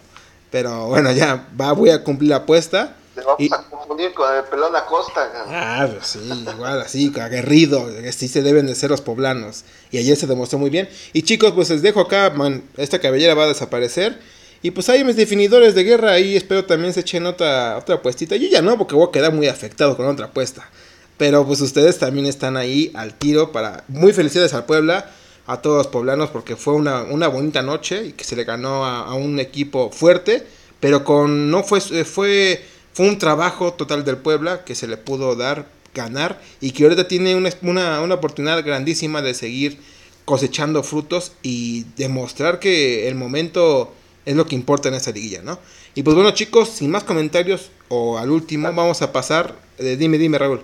Pero bueno, ya va, voy a cumplir la apuesta. Te vamos a confundir con el pelón Acosta. Ah, pues sí, igual así, aguerrido, así se deben de ser los poblanos. Y ayer se demostró muy bien. Y chicos, pues les dejo acá, man, esta cabellera va a desaparecer. Y pues hay mis definidores de guerra ahí, espero también se echen otra, otra apuestita. Yo ya no, porque voy a quedar muy afectado con otra apuesta. Pero pues ustedes también están ahí al tiro para... Muy felicidades al Puebla, a todos los poblanos, porque fue una, una bonita noche y que se le ganó a, un equipo fuerte, pero con... No fue, fue, fue un trabajo total del Puebla que se le pudo dar, ganar, y que ahorita tiene una, una, una oportunidad grandísima de seguir cosechando frutos y demostrar que el momento es lo que importa en esa liguilla, ¿no? Y pues bueno, chicos, sin más comentarios, o al último, vamos a pasar. Eh, dime, dime, Raúl.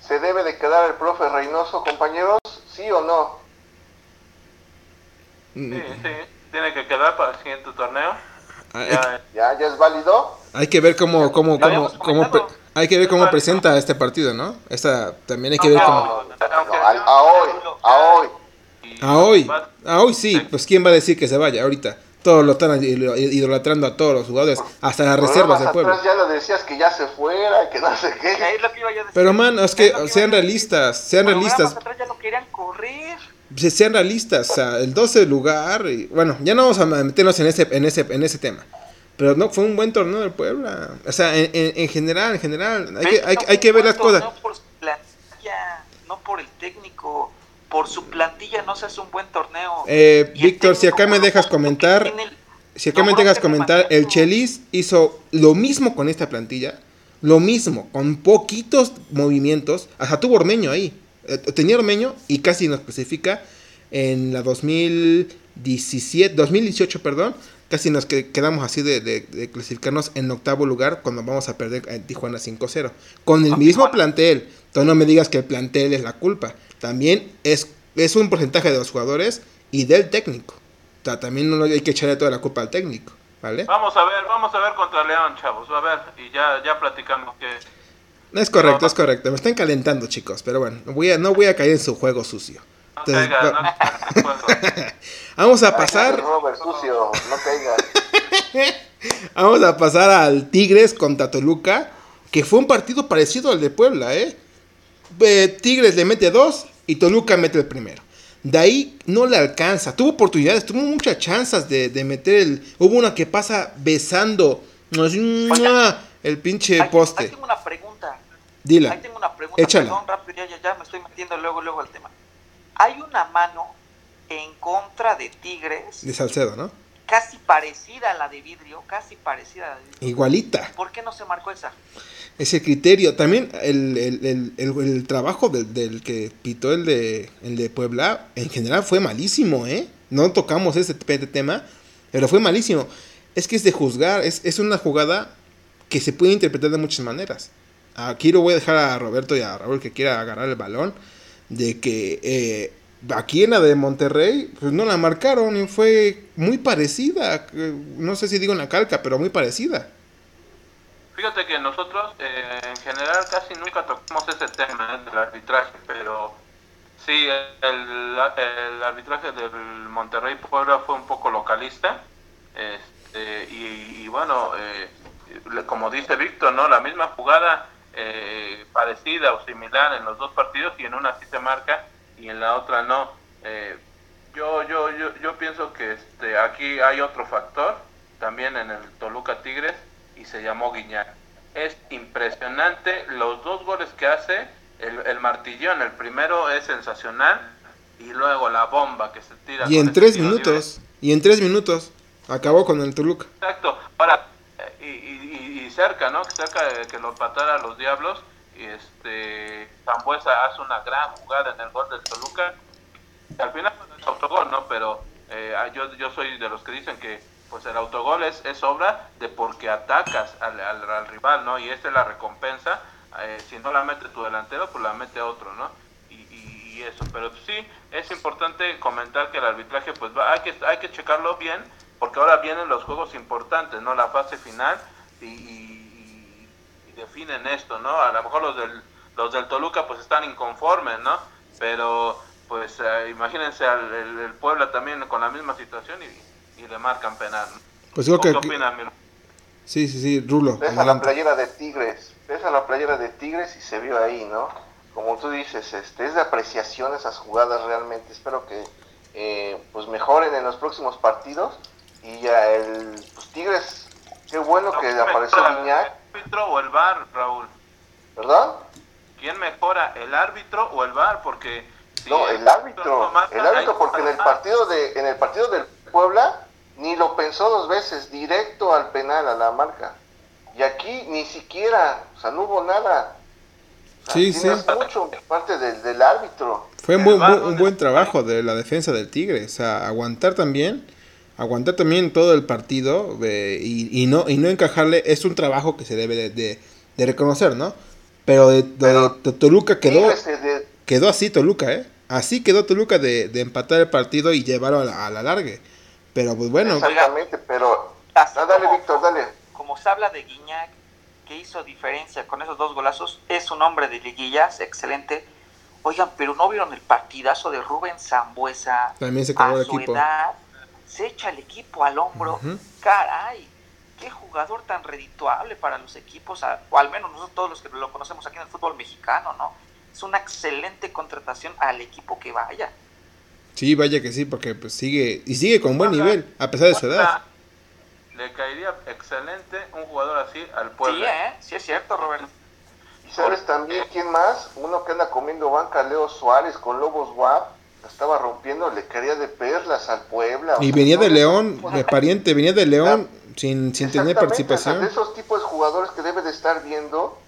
¿Se debe de quedar el profe Reynoso, compañeros? ¿Sí o no? Mm. Sí, sí, tiene que quedar para el siguiente torneo. Ah, ya, ya, ya, es válido. Hay que ver cómo, cómo, cómo, cómo hay que ver cómo presenta este partido, ¿no? Esta también hay que ver cómo. a, hoy, a hoy. A hoy, a hoy sí, pues quién va a decir que se vaya ahorita. Todos lo están idolatrando a todos los jugadores, hasta las reservas del pueblo. ya lo decías que ya se fuera, que no sé qué. Pero man, es que sean realistas, sean realistas. ya no querían correr. sean realistas, o sea, el 12 lugar, y, bueno, ya no vamos a meternos en ese, en ese, en ese tema. Pero no, fue un buen torneo del Puebla. O sea, en, en, general, en general, hay que, hay, hay que ver las cosas. No por plantilla, no por el técnico, por su plantilla no se hace un buen torneo. Eh, Víctor, si acá me dejas comentar, si acá me dejas comentar, el Chelis hizo lo mismo con esta plantilla, lo mismo, con poquitos movimientos, hasta tuvo Ormeño ahí. Eh, tenía Ormeño y casi nos clasifica en la 2017, 2018, perdón, casi nos quedamos así de, clasificarnos en octavo lugar cuando vamos a perder en Tijuana 5-0. Con el mismo plantel. Tú no me digas que el plantel es la culpa. También es, es un porcentaje de los jugadores y del técnico. O sea, también no hay que echarle toda la culpa al técnico. ¿Vale? Vamos a ver, vamos a ver contra León, chavos. A ver, y ya, ya platicamos que es correcto, es correcto. Me están calentando, chicos. Pero bueno, voy a, no voy a caer en su juego sucio. Vamos a pasar. Vamos a pasar al Tigres contra Toluca, que fue un partido parecido al de Puebla, ¿eh? Tigres le mete dos y Toluca mete el primero. De ahí no le alcanza. Tuvo oportunidades, tuvo muchas chances de, de meter el. Hubo una que pasa besando el pinche poste. tengo una pregunta. Dila. Ahí tengo una pregunta. Perdón, rápido, ya, ya me estoy metiendo luego, luego al tema. Hay una mano en contra de Tigres. De Salcedo, ¿no? Casi parecida a la de vidrio, casi parecida a la de vidrio. Igualita. ¿Por qué no se marcó esa? Ese criterio. También el, el, el, el trabajo del, que pitó el de, el de Puebla, en general fue malísimo, ¿eh? No tocamos ese tema, pero fue malísimo. Es que es de juzgar, es, es una jugada que se puede interpretar de muchas maneras. Aquí lo voy a dejar a Roberto y a Raúl que quiera agarrar el balón de que eh, aquí en la de Monterrey, pues no la marcaron y fue muy parecida. No sé si digo en la calca, pero muy parecida. Fíjate que nosotros eh, en general casi nunca tocamos ese tema del arbitraje, pero sí, el, arbitraje del Monterrey Puebla fue un poco localista. Este, y, bueno, eh, como dice Víctor, ¿no? La misma jugada eh, parecida o similar en los dos partidos y en una sí se marca y en la otra no. Eh, yo, yo, yo, yo pienso que este, aquí hay otro factor, también en el Toluca Tigres, y se llamó Guiñac. Es impresionante los dos goles que hace, el, el martillón, el primero es sensacional, y luego la bomba que se tira. Y en tres minutos, y en tres minutos, acabó con el Toluca. Exacto, para, cerca, ¿no? Cerca de que lo empatara a los Diablos. Y este, Zambuesa hace una gran jugada en el gol del Toluca. Al final pues, es autogol, ¿no? Pero eh, yo, yo soy de los que dicen que pues el autogol es, es obra de porque atacas al, al, rival, ¿no? Y esta es la recompensa. Eh, si no la mete tu delantero, pues la mete otro, ¿no? Y, y, eso. Pero sí, es importante comentar que el arbitraje, pues va, hay, que, hay que checarlo bien, porque ahora vienen los juegos importantes, ¿no? La fase final y, definen esto, ¿no? A lo mejor los del, los del Toluca pues están inconformes, ¿no? Pero pues eh, imagínense al el, Puebla también con la misma situación y, y le marcan penal. Pues ¿Qué opinas, Sí, sí, sí, Rulo. Ves a la playera de Tigres, ves a la playera de Tigres y se vio ahí, ¿no? Como tú dices, este, es de apreciación esas jugadas realmente. Espero que eh, pues mejoren en los próximos partidos y ya el pues, Tigres Qué bueno que apareció Guiñac. ¿El árbitro o el VAR, Raúl? ¿Perdón? ¿Quién mejora, el árbitro o el VAR? Porque no, el, árbitro, el árbitro porque en el partido de en el partido del Puebla ni lo pensó dos veces, directo al penal a la marca. Y aquí ni siquiera, o sea, no hubo nada. sí, sí. mucho parte del, del árbitro. Fue un buen, un buen trabajo de la defensa del Tigre, o sea, aguantar también aguantar también todo el partido y, no, y no encajarle es un trabajo que se debe de, reconocer, ¿no? Pero de, Toluca quedó, quedó así Toluca, ¿eh? Así quedó Toluca de, empatar el partido y llevarlo a la, a la largue. Pero pues bueno. Exactamente, pero... Ah, dale, Víctor, dale. Como se habla de Guiñac, que hizo diferencia con esos dos golazos, es un hombre de liguillas, excelente. Oigan, pero ¿no vieron el partidazo de Rubén Zambuesa? También se a su edad se echa el equipo al hombro. Caray, qué jugador tan redituable para los equipos, o al menos nosotros todos los que lo conocemos aquí en el fútbol mexicano, ¿no? Es una excelente contratación al equipo que vaya. Sí, vaya que sí, porque pues sigue y sigue con buen nivel a pesar de su edad. Le caería excelente un jugador así al pueblo. Sí, ¿eh? sí es cierto, Roberto. ¿Y sabes también quién más? Uno que anda comiendo banca, Leo Suárez con Lobos WAP. estaba rompiendo, le caería de perlas al Puebla. Y venía de León, de pariente, venía de León sin, sin tener participación. de esos tipos de jugadores que debe de estar viendo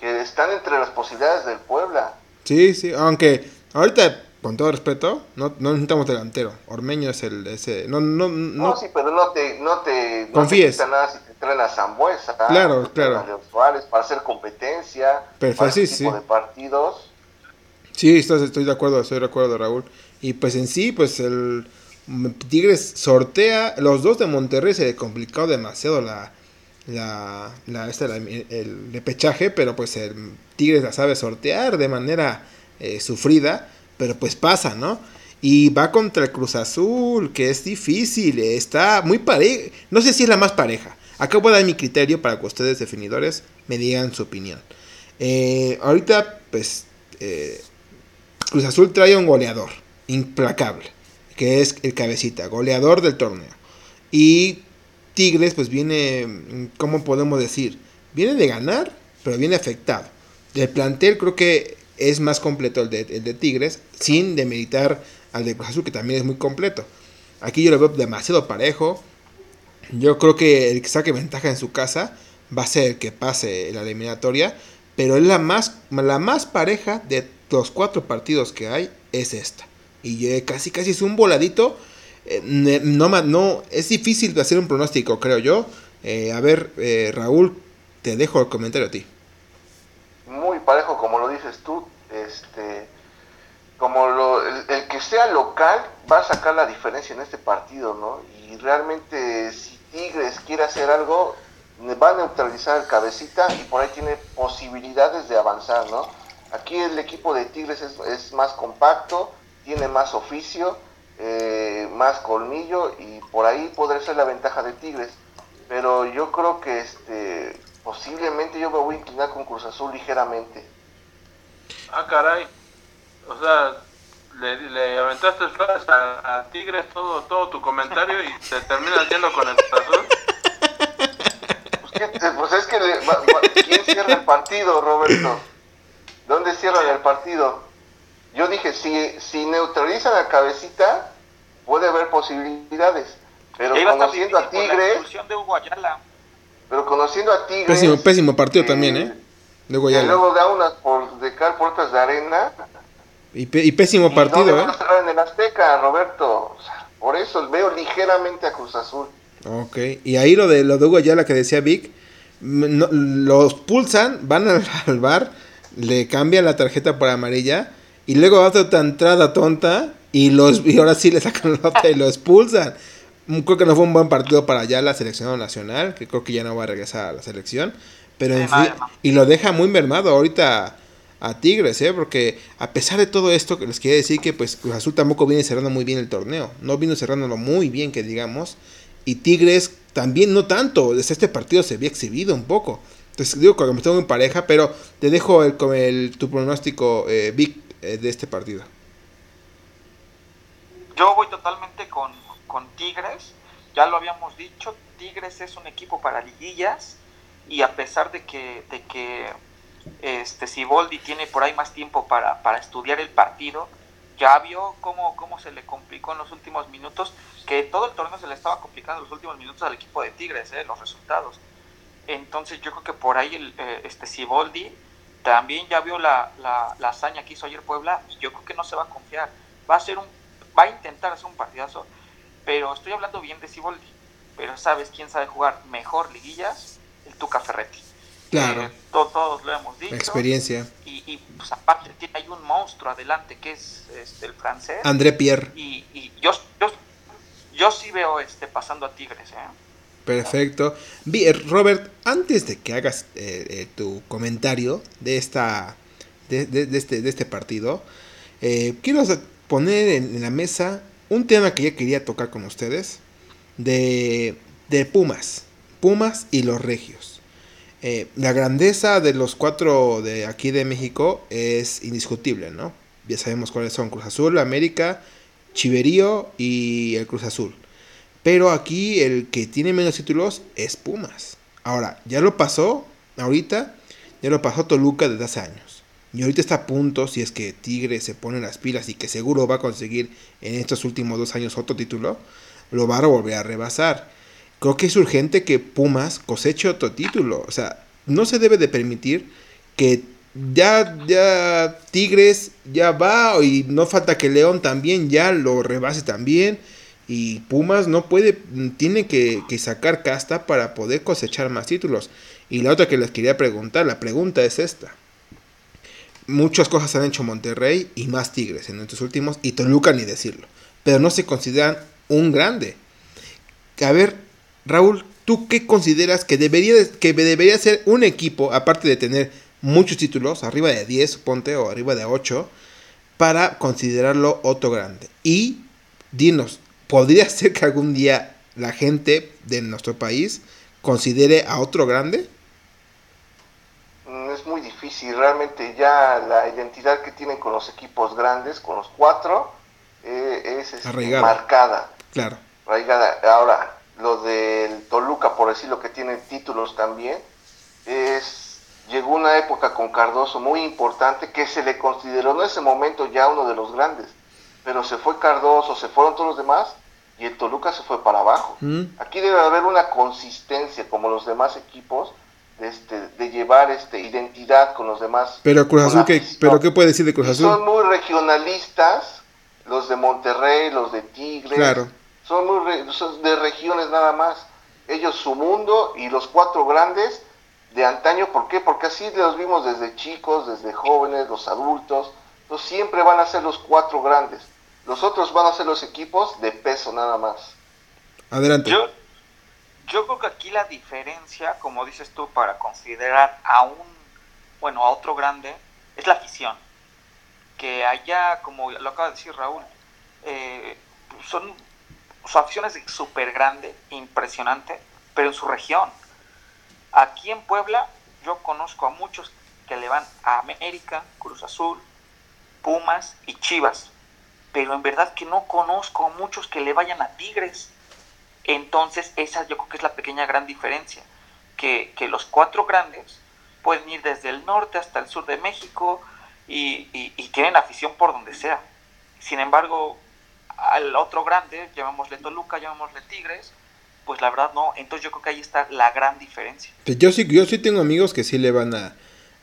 que están entre las posibilidades del Puebla. Sí, sí, aunque ahorita con todo respeto, no, no necesitamos delantero. Ormeño es el ese. No, no, no. no sí, pero no te, no te, confíes. No te nada si te traen a Zambuesa. Claro, claro. A para hacer competencia. para sí, ese tipo de partidos. Sí, estoy, estoy de acuerdo, estoy de acuerdo, Raúl. Y pues en sí, pues el Tigres sortea. Los dos de Monterrey se le complicó demasiado la. La, la, este, el repechaje, pero pues el Tigres la sabe sortear de manera eh, sufrida pero pues pasa, ¿no? Y va contra el Cruz Azul, que es difícil, está muy pareja. No sé si es la más pareja. Acabo de dar mi criterio para que ustedes, definidores, me digan su opinión. Eh, ahorita, pues, eh, Cruz Azul trae un goleador implacable, que es el cabecita, goleador del torneo. Y Tigres, pues viene, ¿cómo podemos decir? Viene de ganar, pero viene afectado. El plantel creo que es más completo el de, Tigres, sin demeritar al de Cruz Azul, que también es muy completo. Aquí yo lo veo demasiado parejo. Yo creo que el que saque ventaja en su casa va a ser el que pase la eliminatoria. Pero es la más, la más pareja de los cuatro partidos que hay, es esta. Y casi casi es un voladito. Eh, no, no, es difícil de hacer un pronóstico, creo yo. Eh, a ver, eh, Raúl, te dejo el comentario a ti muy parejo, como lo dices tú, este, como el, que sea local va a sacar la diferencia en este partido, ¿no? Y realmente si Tigres quiere hacer algo, va a neutralizar el cabecita y por ahí tiene posibilidades de avanzar, ¿no? Aquí el equipo de Tigres es, es más compacto, tiene más oficio, eh, más colmillo y por ahí podría ser la ventaja de Tigres. Pero yo creo que este posiblemente yo me voy a inclinar con Cruz Azul ligeramente. Ah, caray. O sea, le, aventaste flores a, a, Tigres todo, todo tu comentario y te terminas yendo con el Azul. Pues, pues es que ¿quién cierra el partido, Roberto? ¿Dónde cierran el partido? Yo dije, si, si neutralizan a Cabecita, puede haber posibilidades. Pero conociendo a Tigres... Pero conociendo a Tigres. Pésimo, pésimo partido también, ¿eh? De Y luego da unas por, de cal puertas de arena. Y, y pésimo partido, ¿eh? en el Azteca, Roberto. por eso veo ligeramente a Cruz Azul. Ok, y ahí lo de lo de Hugo Ayala que decía Vic, los pulsan, van al, bar, le cambian la tarjeta por amarilla y luego hace otra entrada tonta y los y ahora sí le sacan la otra y lo expulsan. Creo que no fue un buen partido para ya la selección nacional, que creo que ya no va a regresar a la selección. Pero en fin, y lo deja muy mermado ahorita a Tigres, ¿eh? Porque a pesar de todo esto, les quiero decir que pues Cruz Azul tampoco viene cerrando muy bien el torneo. No vino cerrándolo muy bien, que digamos. Y Tigres también no tanto. Desde este partido se había exhibido un poco. Entonces digo que me estoy en pareja, pero te dejo el, el tu pronóstico, eh, Vic, eh, de este partido. Yo voy totalmente con, con Tigres. Ya lo habíamos dicho, Tigres es un equipo para liguillas y a pesar de que, de que este Siboldi tiene por ahí más tiempo para, para estudiar el partido, ya vio cómo, cómo se le complicó en los últimos minutos, que todo el torneo se le estaba complicando en los últimos minutos al equipo de Tigres, eh, los resultados. Entonces yo creo que por ahí el, eh, este Siboldi también ya vio la, la, la hazaña que hizo ayer Puebla, yo creo que no se va a confiar, va a ser un, va a intentar hacer un partidazo, pero estoy hablando bien de Siboldi. Pero ¿sabes quién sabe jugar mejor liguillas? El Tuca Ferretti. Claro. Eh, todos, lo hemos dicho. Experiencia. Y, pues aparte tiene hay un monstruo adelante que es este, el francés. André Pierre. Y, yo, yo, sí veo este pasando a Tigres. ¿eh? Perfecto. Bien, Robert, antes de que hagas eh, tu comentario de esta de, este, de este partido, quiero poner en la mesa un tema que ya quería tocar con ustedes, de, de Pumas, Pumas y los Regios. Eh, la grandeza de los cuatro de aquí de México es indiscutible, ¿no? Ya sabemos cuáles son Cruz Azul, América Chiverío y el Cruz Azul. Pero aquí el que tiene menos títulos es Pumas. Ahora, ya lo pasó, ahorita, ya lo pasó Toluca desde hace años. Y ahorita está a punto, si es que Tigre se pone las pilas y que seguro va a conseguir en estos últimos dos años otro título, lo va a volver a rebasar. Creo que es urgente que Pumas coseche otro título. O sea, no se debe de permitir que ya, ya Tigres ya va y no falta que León también ya lo rebase también. Y Pumas no puede, tiene que, sacar casta para poder cosechar más títulos. Y la otra que les quería preguntar, la pregunta es esta. Muchas cosas han hecho Monterrey y más Tigres en estos últimos, y Toluca ni decirlo. Pero no se consideran un grande. A ver, Raúl, ¿tú qué consideras que debería, que debería ser un equipo, aparte de tener muchos títulos, arriba de 10, ponte, o arriba de 8, para considerarlo otro grande? Y dinos, ¿podría ser que algún día la gente de nuestro país considere a otro grande? Mm, es muy difícil, realmente ya la identidad que tienen con los equipos grandes, con los cuatro, eh, es este, marcada. Claro. Arraigada. Ahora, lo del Toluca, por decirlo que tiene títulos también, es llegó una época con Cardoso muy importante que se le consideró en ese momento ya uno de los grandes, pero se fue Cardoso, se fueron todos los demás y el Toluca se fue para abajo. Mm. Aquí debe haber una consistencia como los demás equipos de, este, de llevar este identidad con los demás. Pero Cruz Azul, ¿qué, pero qué puede decir de Cruz Azul? Son muy regionalistas, los de Monterrey, los de Tigres. Claro. Son muy de regiones nada más. Ellos su mundo y los cuatro grandes de antaño, ¿por qué? Porque así los vimos desde chicos, desde jóvenes, los adultos. Entonces siempre van a ser los cuatro grandes. Los otros van a ser los equipos de peso nada más. Adelante. Yo, yo creo que aquí la diferencia, como dices tú, para considerar a un, bueno, a otro grande, es la afición. Que allá, como lo acaba de decir Raúl, eh, son, su afición es súper grande, impresionante, pero en su región. Aquí en Puebla yo conozco a muchos que le van a América, Cruz Azul, Pumas y Chivas pero en verdad que no conozco a muchos que le vayan a Tigres. Entonces, esa yo creo que es la pequeña gran diferencia, que, los cuatro grandes pueden ir desde el norte hasta el sur de México y, tienen afición por donde sea. Sin embargo, al otro grande, llamémosle Toluca, llamémosle Tigres, pues la verdad no. Entonces yo creo que ahí está la gran diferencia. Yo sí, yo sí tengo amigos que sí le van a,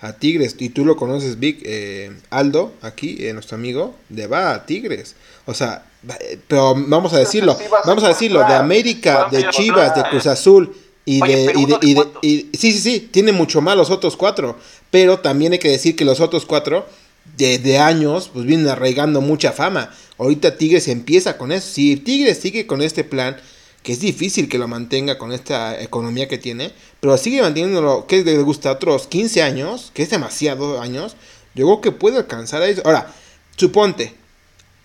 a Tigres. Y tú lo conoces, Vic, eh, Aldo, aquí, eh, nuestro amigo, de va a Tigres. O sea, eh, pero vamos a decirlo, vamos a decirlo, de América, de Chivas, de Cruz Azul y de, y de, y sí, sí, sí, tiene mucho más los otros cuatro, pero también hay que decir que los otros cuatro de, de años, pues vienen arraigando mucha fama. Ahorita Tigres empieza con eso. Si Tigres sigue con este plan, que es difícil que lo mantenga con esta economía que tiene, pero sigue manteniéndolo, que le gusta otros 15 años, que es demasiado años, yo creo que puede alcanzar a eso. Ahora, suponte,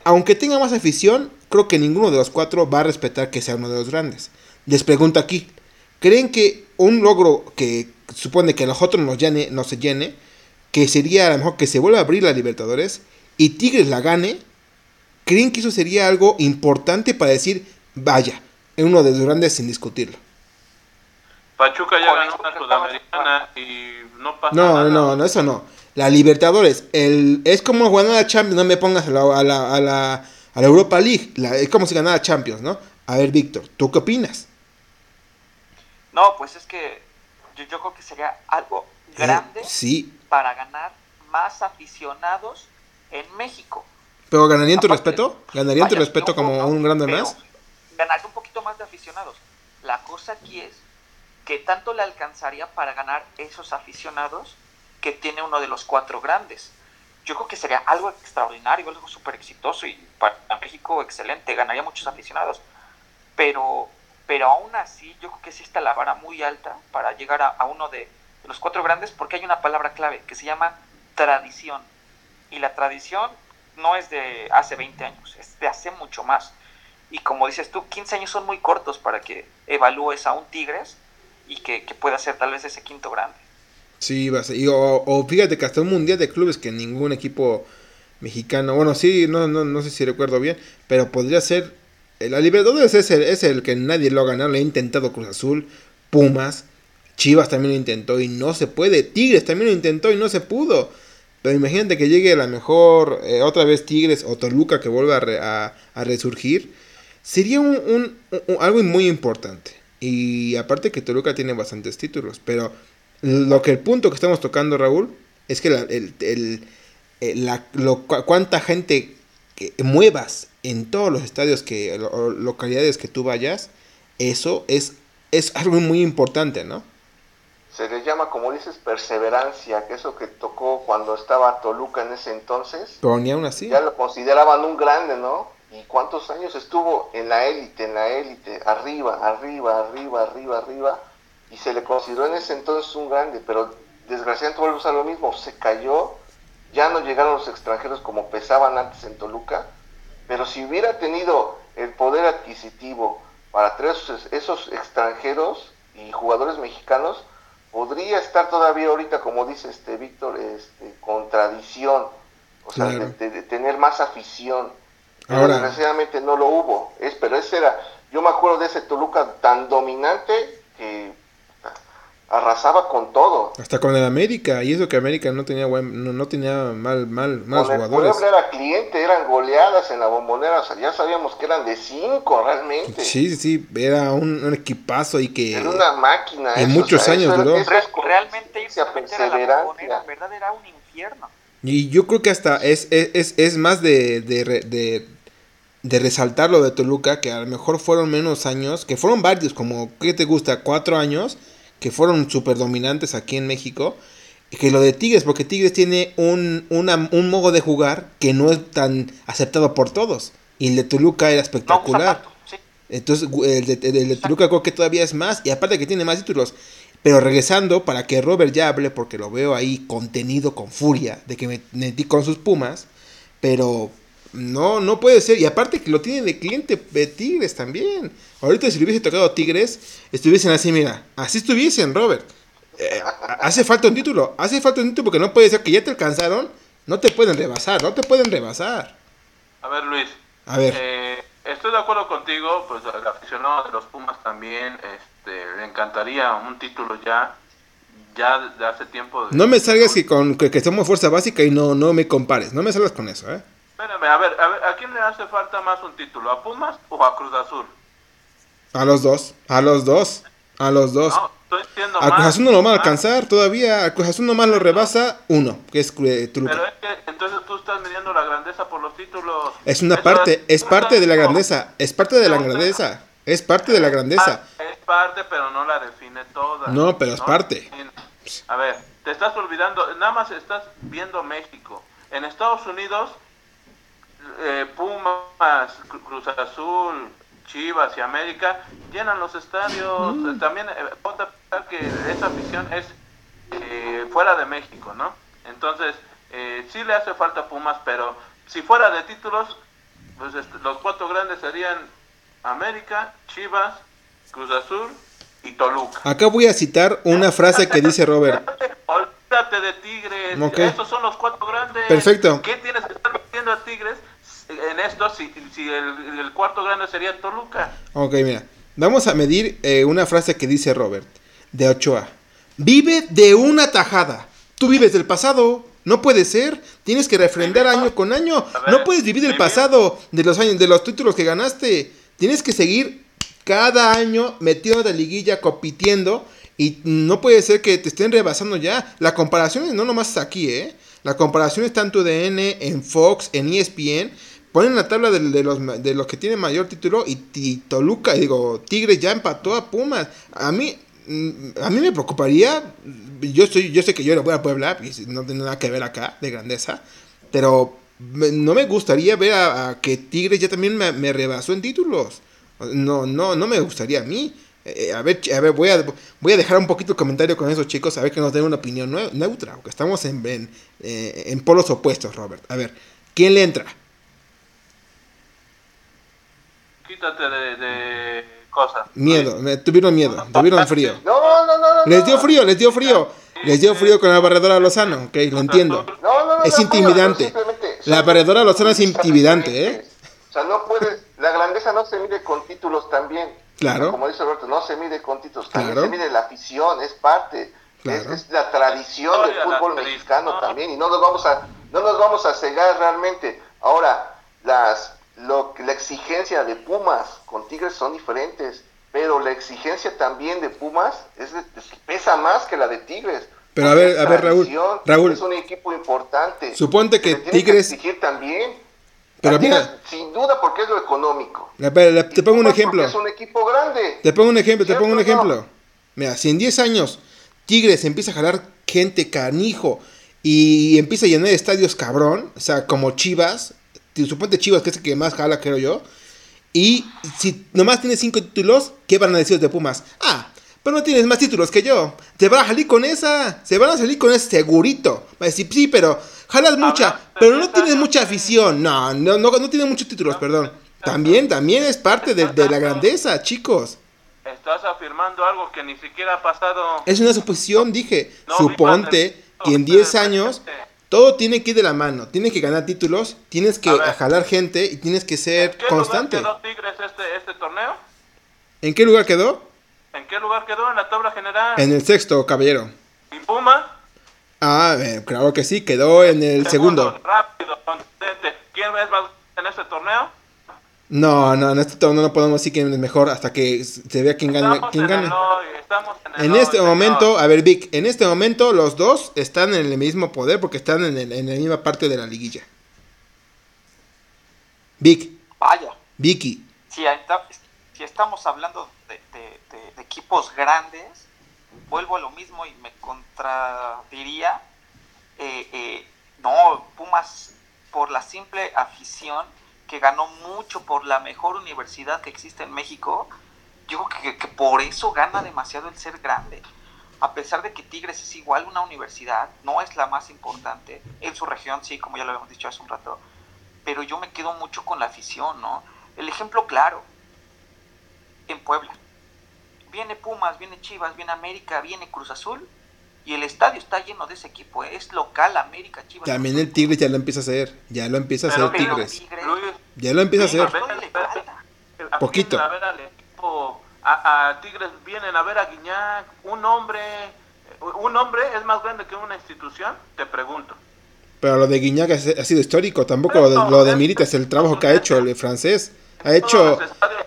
aunque tenga más afición, creo que ninguno de los cuatro va a respetar que sea uno de los grandes. Les pregunto aquí, ¿creen que un logro que supone que nosotros nos llene, no se llene, que sería a lo mejor que se vuelva a abrir la Libertadores y Tigres la gane, ¿creen que eso sería algo importante para decir, vaya, es uno de los grandes sin discutirlo. Pachuca ya ganó una sudamericana y no pasa no, nada. No, no, eso no. La Libertadores, el, es como ganar a Champions, no me pongas a la, a la, a la, a la Europa League, es como si ganara Champions, ¿no? A ver, Víctor, ¿tú qué opinas? No, pues es que yo, yo creo que sería algo eh, grande sí. para ganar más aficionados en México. ¿Pero ganaría en tu respeto? ¿Ganaría en tu respeto como un grande más? ganar un poquito más de aficionados. La cosa aquí es que tanto le alcanzaría para ganar esos aficionados que tiene uno de los cuatro grandes. Yo creo que sería algo extraordinario, algo súper exitoso y para México excelente, ganaría muchos aficionados. Pero, pero aún así, yo creo que sí está la vara muy alta para llegar a, uno de, de los cuatro grandes porque hay una palabra clave que se llama tradición. Y la tradición no es de hace 20 años, es de hace mucho más. Y como dices tú, 15 años son muy cortos para que evalúes a un Tigres y que, pueda ser tal vez ese quinto grande. Sí, va a ser. o, fíjate que hasta un mundial de clubes que ningún equipo mexicano. Bueno, sí, no, no, no sé si recuerdo bien, pero podría ser. La Libertadores es el, es el que nadie lo ha ganado. Le ha intentado Cruz Azul, Pumas, Chivas también lo intentó y no se puede. Tigres también lo intentó y no se pudo. Pero imagínate que llegue a la mejor eh, otra vez Tigres o Toluca que vuelva a, resurgir. Sería un, algo muy importante. Y aparte que Toluca tiene bastantes títulos. Pero lo que el punto que estamos tocando, Raúl, es que eh, cuánta gente muevas en todos los estadios que, o localidades que tú vayas, eso es, es algo muy importante, ¿no? Se le llama, como dices, perseverancia, que eso que tocó cuando estaba Toluca en ese entonces. Pero ni aún así. Ya lo consideraban un grande, ¿no? ¿Y cuántos años estuvo en la élite, en la élite, arriba, arriba, arriba, arriba, arriba? Y se le consideró en ese entonces un grande, pero desgraciadamente vuelve a lo mismo, se cayó, ya no llegaron los extranjeros como pesaban antes en Toluca, pero si hubiera tenido el poder adquisitivo para traer esos, extranjeros y jugadores mexicanos, podría estar todavía ahorita, como dice este Víctor, este, con tradición, o sea, de, tener más afición. Ahora, desgraciadamente no lo hubo, es, pero ese era, yo me acuerdo de ese Toluca tan dominante que arrasaba con todo. Hasta con el América, y eso que América no tenía buen, no, tenía mal, mal, mal jugadores. El era cliente, eran goleadas en la bombonera, o sea, ya sabíamos que eran de cinco realmente. Sí, sí, era un, equipazo y que... Era una máquina. En muchos años duró. realmente irse a la verdad era un infierno. Y yo creo que hasta es, es, es más de, de, de, de resaltar lo de Toluca, que a lo mejor fueron menos años, que fueron varios, como, ¿qué te gusta? Cuatro años que fueron súper dominantes aquí en México, que lo de Tigres, porque Tigres tiene un, un modo de jugar que no es tan aceptado por todos. Y el de Toluca era espectacular. Entonces, el de, el de, Toluca creo que todavía es más, y aparte que tiene más títulos. Pero regresando, para que Robert ya hable, porque lo veo ahí contenido con furia, de que me metí con sus pumas, pero no, no puede ser. Y aparte que lo tiene de cliente de Tigres también. Ahorita si le hubiese tocado Tigres, estuviesen así, mira, así estuviesen, Robert. Eh, hace falta un título, hace falta un título porque no puede ser que ya te alcanzaron, no te pueden rebasar, no te pueden rebasar. A ver, Luis. A ver. Eh, estoy de acuerdo contigo, pues el aficionado de los Pumas también, este, le encantaría un título ya, ya de hace tiempo. no me salgas que, con, que, que somos fuerza básica y no, no me compares, no me salgas con eso, ¿eh? Espérame, a ver, a ver, ¿a quién le hace falta más un título? ¿A Pumas o a Cruz Azul? A los dos, a los dos, a los dos. No, estoy a Cruz Azul no lo va a alcanzar todavía, a Cruz Azul nomás lo rebasa uno, que es eh, Pero es que entonces tú estás midiendo la grandeza por los títulos. Es una parte, es, parte de la grandeza, es parte de la grandeza, es parte de la grandeza. Es parte, pero no la define toda. No, pero es parte. A ver, te estás olvidando, nada más estás viendo México. En Estados Unidos eh, Pumas, Cruz Azul, Chivas y América llenan los estadios. Mm. También eh, que esa afición es eh, fuera de México, ¿no? Entonces, eh, sí le hace falta Pumas, pero si fuera de títulos, pues este, los cuatro grandes serían América, Chivas, Cruz Azul y Toluca. Acá voy a citar una frase que dice Robert. Olvídate de Tigres. Estos son los cuatro grandes. Perfecto. ¿Qué tienes que estar metiendo a Tigres en esto si, si el, cuarto grande sería Toluca. Ok, mira. Vamos a medir eh, una frase que dice Robert, de Ochoa. Vive de una tajada. Tú vives del pasado. No puede ser. Tienes que refrendar año con año. no puedes vivir del pasado, de los años, de los títulos que ganaste. Tienes que seguir cada año metido de liguilla, compitiendo. Y no puede ser que te estén rebasando ya. La comparación no nomás aquí, ¿eh? La comparación está en tu DN, en Fox, en ESPN ponen la tabla de, los, de los que tienen mayor título y, Toluca, y digo, Tigres ya empató a Pumas. A mí, mm, a mí me preocuparía, yo, soy, yo sé que yo era voy a Puebla, y no tiene nada que ver acá de grandeza, pero no me gustaría ver a, que Tigres ya también me, rebasó en títulos. No, no, no me gustaría a mí. Eh, a ver, a ver voy, a, voy a dejar un poquito el comentario con esos chicos, a ver que nos den una opinión neutra, porque estamos en, eh, en polos opuestos, Robert. A ver, ¿quién le entra? Quítate de, cosas. Miedo, me, tuvieron miedo, tuvieron frío. No, no, no, Les dio frío, les dio frío. Les dio frío con la barredora Lozano, ok, lo entiendo. Es intimidante. la perdedora Lozano es intimidante, ¿eh? O sea, no puedes, la grandeza no se mide con títulos también. Claro. Como dice Roberto, no se mide con títulos, también se mide la afición, es parte. Es, la tradición del fútbol mexicano también y no nos vamos a no nos vamos a cegar realmente. Ahora, las lo, la exigencia de Pumas con Tigres son diferentes, pero la exigencia también de Pumas es, pesa más que la de Tigres. Pero a ver, a ver, Raúl, Raúl, es un equipo importante. Suponte que Tigres que exigir también. Pero mira, sin duda porque es lo económico. te pongo un ejemplo. Es un equipo grande. Te pongo un ejemplo, te pongo un ejemplo. Mira, si en 10 años Tigres empieza a jalar gente canijo y empieza a llenar estadios cabrón, o sea, como Chivas, suponte Chivas que es el que más jala, creo yo, y si nomás tienes 5 títulos, ¿qué van a decir de Pumas? Ah, pero no tienes más títulos que yo. Te van a salir con esa. Se van a salir con ese segurito. Va a decir, sí, pero jalas mucha. Pero no tienes mucha afición. No, no, no, no tienes muchos títulos, perdón. También, también es parte de, de la grandeza, chicos. Estás afirmando algo que ni siquiera ha pasado. Es una suposición, dije. Suponte que en 10 años todo tiene que ir de la mano. Tienes que ganar títulos, tienes que jalar gente y tienes que ser constante. ¿En qué lugar quedó Tigres este, este torneo? ¿En qué lugar quedó? ¿En qué lugar quedó en la tabla general? En el sexto, caballero. ¿Y Puma? Ah, eh, claro que sí, quedó en el segundo. Rápido, ¿Quién es más en este torneo? No, no, en este torneo no podemos decir quién es mejor hasta que se vea quién gana. Quién gane. en, este momento, a ver, Vic, en este momento los dos están en el mismo poder porque están en, el, en la misma parte de la liguilla. Vic. Vaya. Vicky. Si, si estamos hablando de, equipos grandes, vuelvo a lo mismo y me contradiría. Eh, eh, no, Pumas, por la simple afición que ganó mucho por la mejor universidad que existe en México, yo creo que, por eso gana demasiado el ser grande. A pesar de que Tigres es igual una universidad, no es la más importante, en su región sí, como ya lo habíamos dicho hace un rato, pero yo me quedo mucho con la afición, ¿no? El ejemplo claro, en Puebla. Viene Pumas, viene Chivas, viene América, viene Cruz Azul y el estadio está lleno de ese equipo, ¿eh? es local, América, Chivas. También el Tigres ya lo empieza a hacer, ya lo empieza a hacer Tigres. Ya lo empieza a hacer. Poquito. A, ver al equipo, a, Tigres vienen a ver a Guiñac, un hombre, un hombre es más grande que una institución, te pregunto. Pero lo de Guiñac ha sido histórico, tampoco lo de, lo de el trabajo que ha hecho el francés. Ha hecho,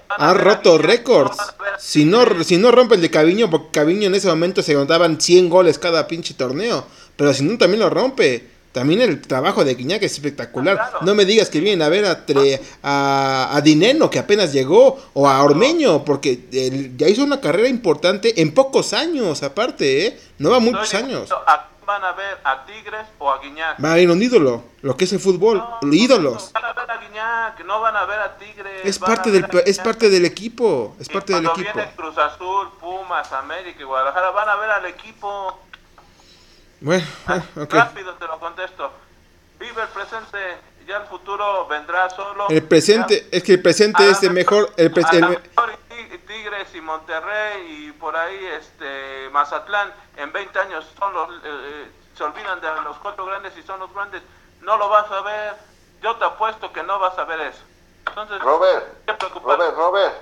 ha roto récords. Si no, si no rompe el de Caviño, porque Caviño en ese momento se contaban 100 goles cada pinche torneo. Pero si no, también lo rompe. También el trabajo de Guiñac es espectacular. No me digas que vienen a ver a, a, Dineno, que apenas llegó, o a Ormeño, porque él ya hizo una carrera importante en pocos años, aparte, ¿eh? No va muchos años van a ver a Tigres o a Guiñac. Va a ir un ídolo, lo que es el fútbol, ídolos. No van a ver a Guiñac, no van a ver a Tigres. Es parte del es parte del equipo, es parte del equipo. viene Cruz Azul, Pumas, América y Guadalajara van a ver al equipo. Bueno, ah, okay. rápido te lo contesto. Vive el presente, ya el futuro vendrá solo. El presente, es que el presente es el mejor, el, presente Tigres y Monterrey y por ahí este Mazatlán en 20 años son los, eh, eh, se olvidan de los cuatro grandes y son los grandes, no lo vas a ver. Yo te apuesto que no vas a ver eso. Entonces, Robert, Robert, Robert.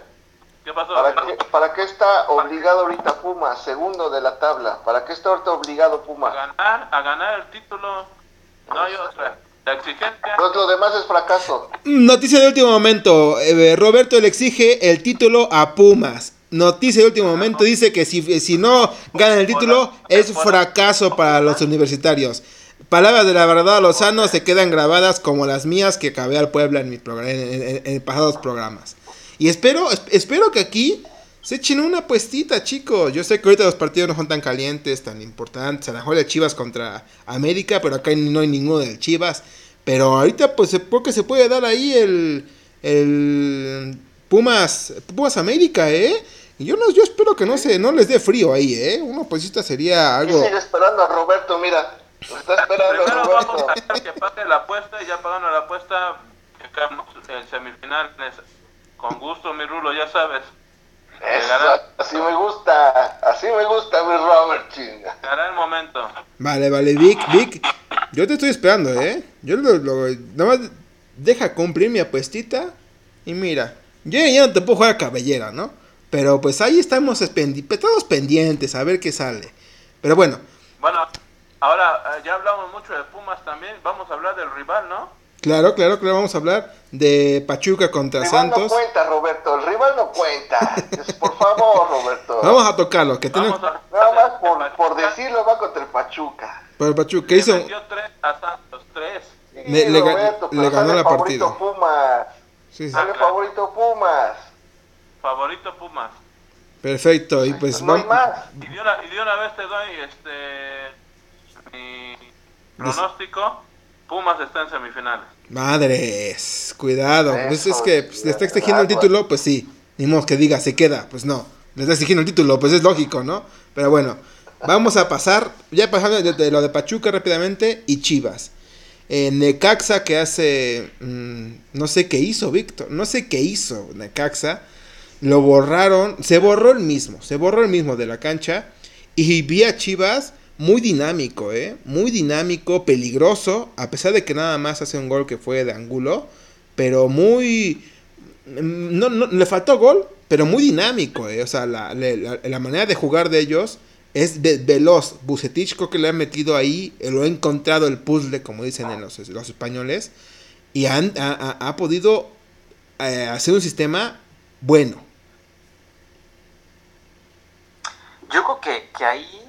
¿Qué pasó? ¿Para qué, ¿Para qué, está obligado ahorita Puma, segundo de la tabla? ¿Para qué está ahorita obligado Puma? A ganar, a ganar el título. No hay otra. La lo demás es fracaso. Noticia de último momento. Eh, Roberto le exige el título a Pumas. Noticia de último momento dice que si, si no ganan el título es fracaso para los universitarios. Palabras de la verdad Lozano se quedan grabadas como las mías que acabé al Puebla en, mi en, pasados programas. Y espero, espero que aquí se echen una puestita, chicos. Yo sé que ahorita los partidos no son tan calientes, tan importantes. A lo mejor el Chivas contra América, pero acá no hay ninguno del Chivas. Pero ahorita, pues, porque se puede dar ahí el, el Pumas, Pumas América, ¿eh? Y yo, no, yo espero que no se, no les dé frío ahí, ¿eh? Una puestita sería algo... sigue esperando a Roberto, mira. Está esperando Primero Roberto. vamos a que pague la apuesta y ya pagando la apuesta, en semifinales. Con gusto, mi Rulo, ya sabes así me gusta, así me gusta mi Robert chinga. Hará el momento. Vale, vale, Vic, Vic, Yo te estoy esperando, ¿eh? Yo lo, lo, nada más deja cumplir mi apuestita y mira, yo ya no te puedo jugar a cabellera, ¿no? Pero pues ahí estamos todos pendientes a ver qué sale. Pero bueno. Bueno, ahora eh, ya hablamos mucho de Pumas también, vamos a hablar del rival, ¿no? Claro, claro, claro, vamos a hablar de Pachuca contra el rival no cuenta, Roberto, el rival no cuenta. por favor, Roberto. Vamos a tocarlo, que tenemos... Nada más por, por, decirlo va contra el Pachuca. Por el Pachuca, ¿qué hizo? Le tres a Santos, tres. Sí, le, le, Roberto, le ganó la partida. Pumas. Sí, sí. Sale favorito Pumas. Favorito Pumas. Perfecto, y pues no vamos. Hay más. Y de, una, y de una vez te doy este mi pronóstico. Pumas está en semifinales. Madres, cuidado. Pues es que pues, le está exigiendo el título, pues sí. Ni modo que diga, se queda. Pues no. Le está exigiendo el título, pues es lógico, ¿no? Pero bueno, vamos a pasar, ya pasando de, lo de Pachuca rápidamente y Chivas. Eh, Necaxa que hace, mm, no sé qué hizo, Víctor, no sé qué hizo Necaxa. Lo borraron, se borró el mismo, se borró el mismo de la cancha. Y vi a Chivas muy dinámico, ¿eh? Muy dinámico, peligroso, a pesar de que nada más hace un gol que fue de ángulo, pero muy... Mm, no, no, le faltó gol, pero muy dinámico, ¿eh? O sea, la, la, manera de jugar de ellos es veloz. Bucetich que le ha metido ahí, eh, lo ha encontrado el puzzle, como dicen en los, los españoles, y han, ha, ha, podido eh, hacer un sistema bueno. Yo creo que, que ahí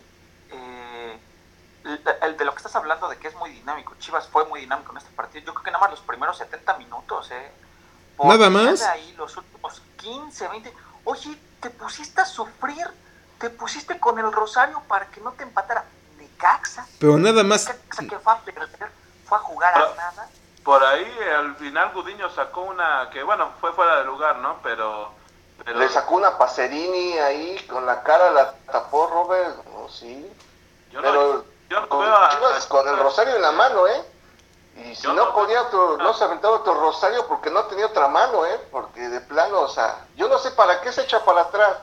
el de lo que estás hablando de que es muy dinámico, Chivas fue muy dinámico en este partido, yo creo que nada más los primeros 70 minutos, ¿eh? nada más. ahí los últimos 15, 20, oye, te pusiste a sufrir, te pusiste con el Rosario para que no te empatara Necaxa. Pero nada más. Necaxa que fue a fue a jugar a nada. Por ahí al final Gudiño sacó una que, bueno, fue fuera de lugar, ¿no? Pero... Le sacó una Pacerini ahí, con la cara la tapó Robert, no, sí. Yo pero con, el rosario en la mano, ¿eh? Y si no, podía otro, no se aventaba otro rosario porque no tenía otra mano, ¿eh? Porque de plano, o sea, yo no sé para qué se echa para atrás.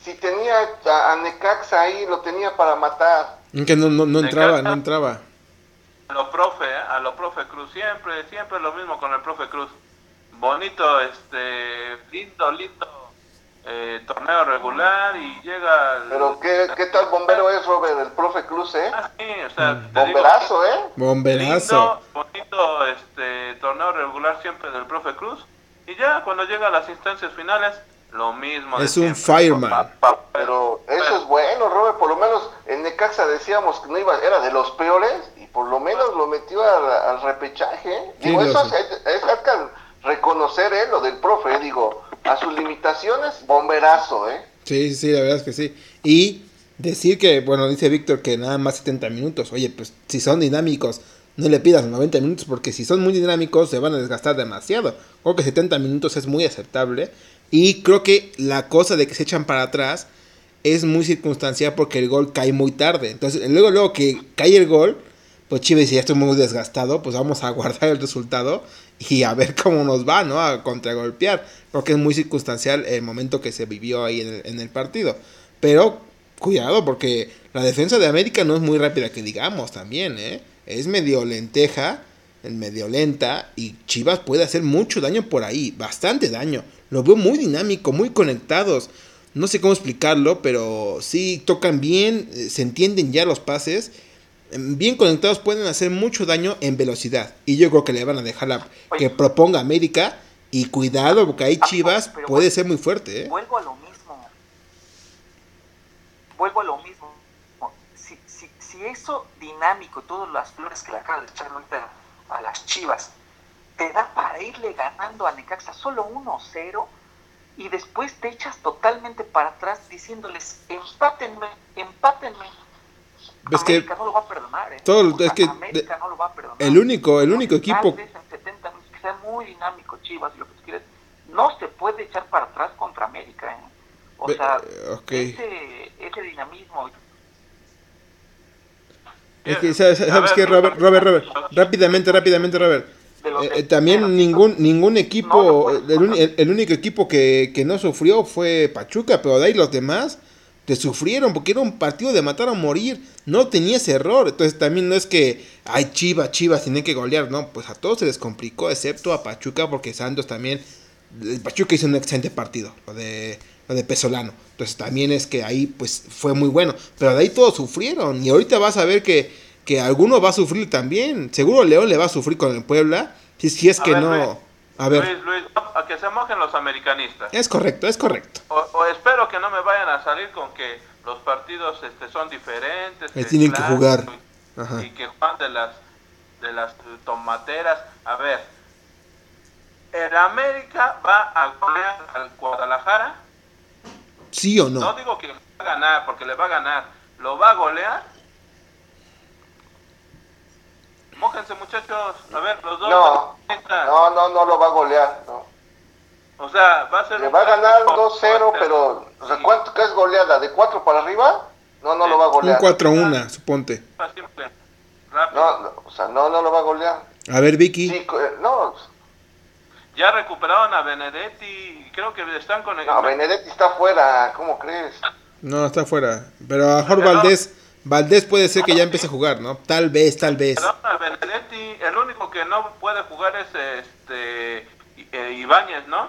Si tenía a, Necaxa ahí, lo tenía para matar. Que no, no, no entraba, no entraba. A lo profe, ¿eh? a lo profe Cruz, siempre, siempre lo mismo con el profe Cruz. Bonito, este, lindo, lindo eh, torneo regular y llega... Pero ¿qué, ¿qué, tal bombero es, Robert? El profe Cruz, ¿eh? Ah, sí, o sea, mm. Bomberazo, ¿eh? Bomberazo. bonito este, torneo regular siempre del profe Cruz. Y ya cuando llega a las instancias finales, lo mismo. Es un fireman. Pero eso es bueno, Robert. Por lo menos en Necaxa decíamos que no iba, era de los peores y por lo menos lo metió al, repechaje. digo, eso es, es, reconocer ¿eh? lo del profe. Digo, a sus limitaciones, bomberazo, ¿eh? Sí, sí, la verdad es que sí. Y decir que, bueno, dice Víctor que nada más 70 minutos. Oye, pues si son dinámicos, no le pidas 90 minutos porque si son muy dinámicos se van a desgastar demasiado. Creo que 70 minutos es muy aceptable. Y creo que la cosa de que se echan para atrás es muy circunstancial porque el gol cae muy tarde. Entonces, luego, luego que cae el gol, pues Chivas, si ya estoy muy desgastado, pues vamos a guardar el resultado y a ver cómo nos va, ¿no? A contragolpear. Porque es muy circunstancial el momento que se vivió ahí en el, partido. Pero cuidado, porque la defensa de América no es muy rápida que digamos también, ¿eh? Es medio lenteja, medio lenta, y Chivas puede hacer mucho daño por ahí, bastante daño. Lo veo muy dinámico, muy conectados. No sé cómo explicarlo, pero sí tocan bien, eh, se entienden ya los pases bien conectados pueden hacer mucho daño en velocidad. Y yo creo que le van a dejar la, que proponga América. Y cuidado, porque ahí ah, Chivas puede ser muy fuerte. ¿eh? Vuelvo a lo mismo. Vuelvo a lo mismo. Si, si, si eso dinámico, todas las flores que le acabas de echar ahorita a las Chivas, te da para irle ganando a Necaxa solo 1-0 y después te echas totalmente para atrás diciéndoles empátenme, empátenme es que no lo va a perdonar, ¿eh? todo, es que no lo va a perdonar. el único, el único equipo que sea muy dinámico Chivas y lo que quieres, no se puede echar para atrás contra América, ¿eh? O sea, okay. ese, ese dinamismo es que, ¿sabes, sabes qué, Robert, Robert, Robert? Rápidamente, rápidamente, Robert. Eh, eh, también ningún ningún equipo, el, el, único equipo que, que no sufrió fue Pachuca, pero de ahí los demás te sufrieron porque era un partido de matar a morir. No tenía ese error. Entonces también no es que, ay, Chivas, Chivas, tienen que golear. No, pues a todos se les complicó, excepto a Pachuca, porque Santos también. El Pachuca hizo un excelente partido, lo de, lo de Pesolano. Entonces también es que ahí, pues fue muy bueno. Pero de ahí todos sufrieron. Y ahorita vas a ver que, que alguno va a sufrir también. Seguro León le va a sufrir con el Puebla. Si, si es que no. A ver. Luis, Luis, a que se mojen los americanistas. Es correcto, es correcto. O, espero que no me vayan a salir con que los partidos este, son diferentes. Que tienen que jugar. Y, que juegan de las, de las tomateras. A ver, ¿el América va a golear al Guadalajara? ¿Sí o no? No digo que va a ganar, porque le va a ganar. ¿Lo va a golear? Mójense, muchachos. A ver, los dos. No, no, no, no lo va a golear. No. O sea, va a ser. Le va a ganar 2-0, pero. O sea, ¿cuánto qué es goleada? ¿De 4 para arriba? No, no lo va a golear. Un 4-1, suponte. No, no, o sea, no, no lo va a golear. A ver, Vicky. Sí, eh, no. Ya recuperaron a Benedetti. Creo que están con el. No, Benedetti está fuera. ¿Cómo crees? No, está fuera. Pero a mejor Valdés. Valdés puede ser que ya empiece a jugar, ¿no? Tal vez, tal vez. Benedetti, el único que no puede jugar es este eh, Ibáñez, ¿no?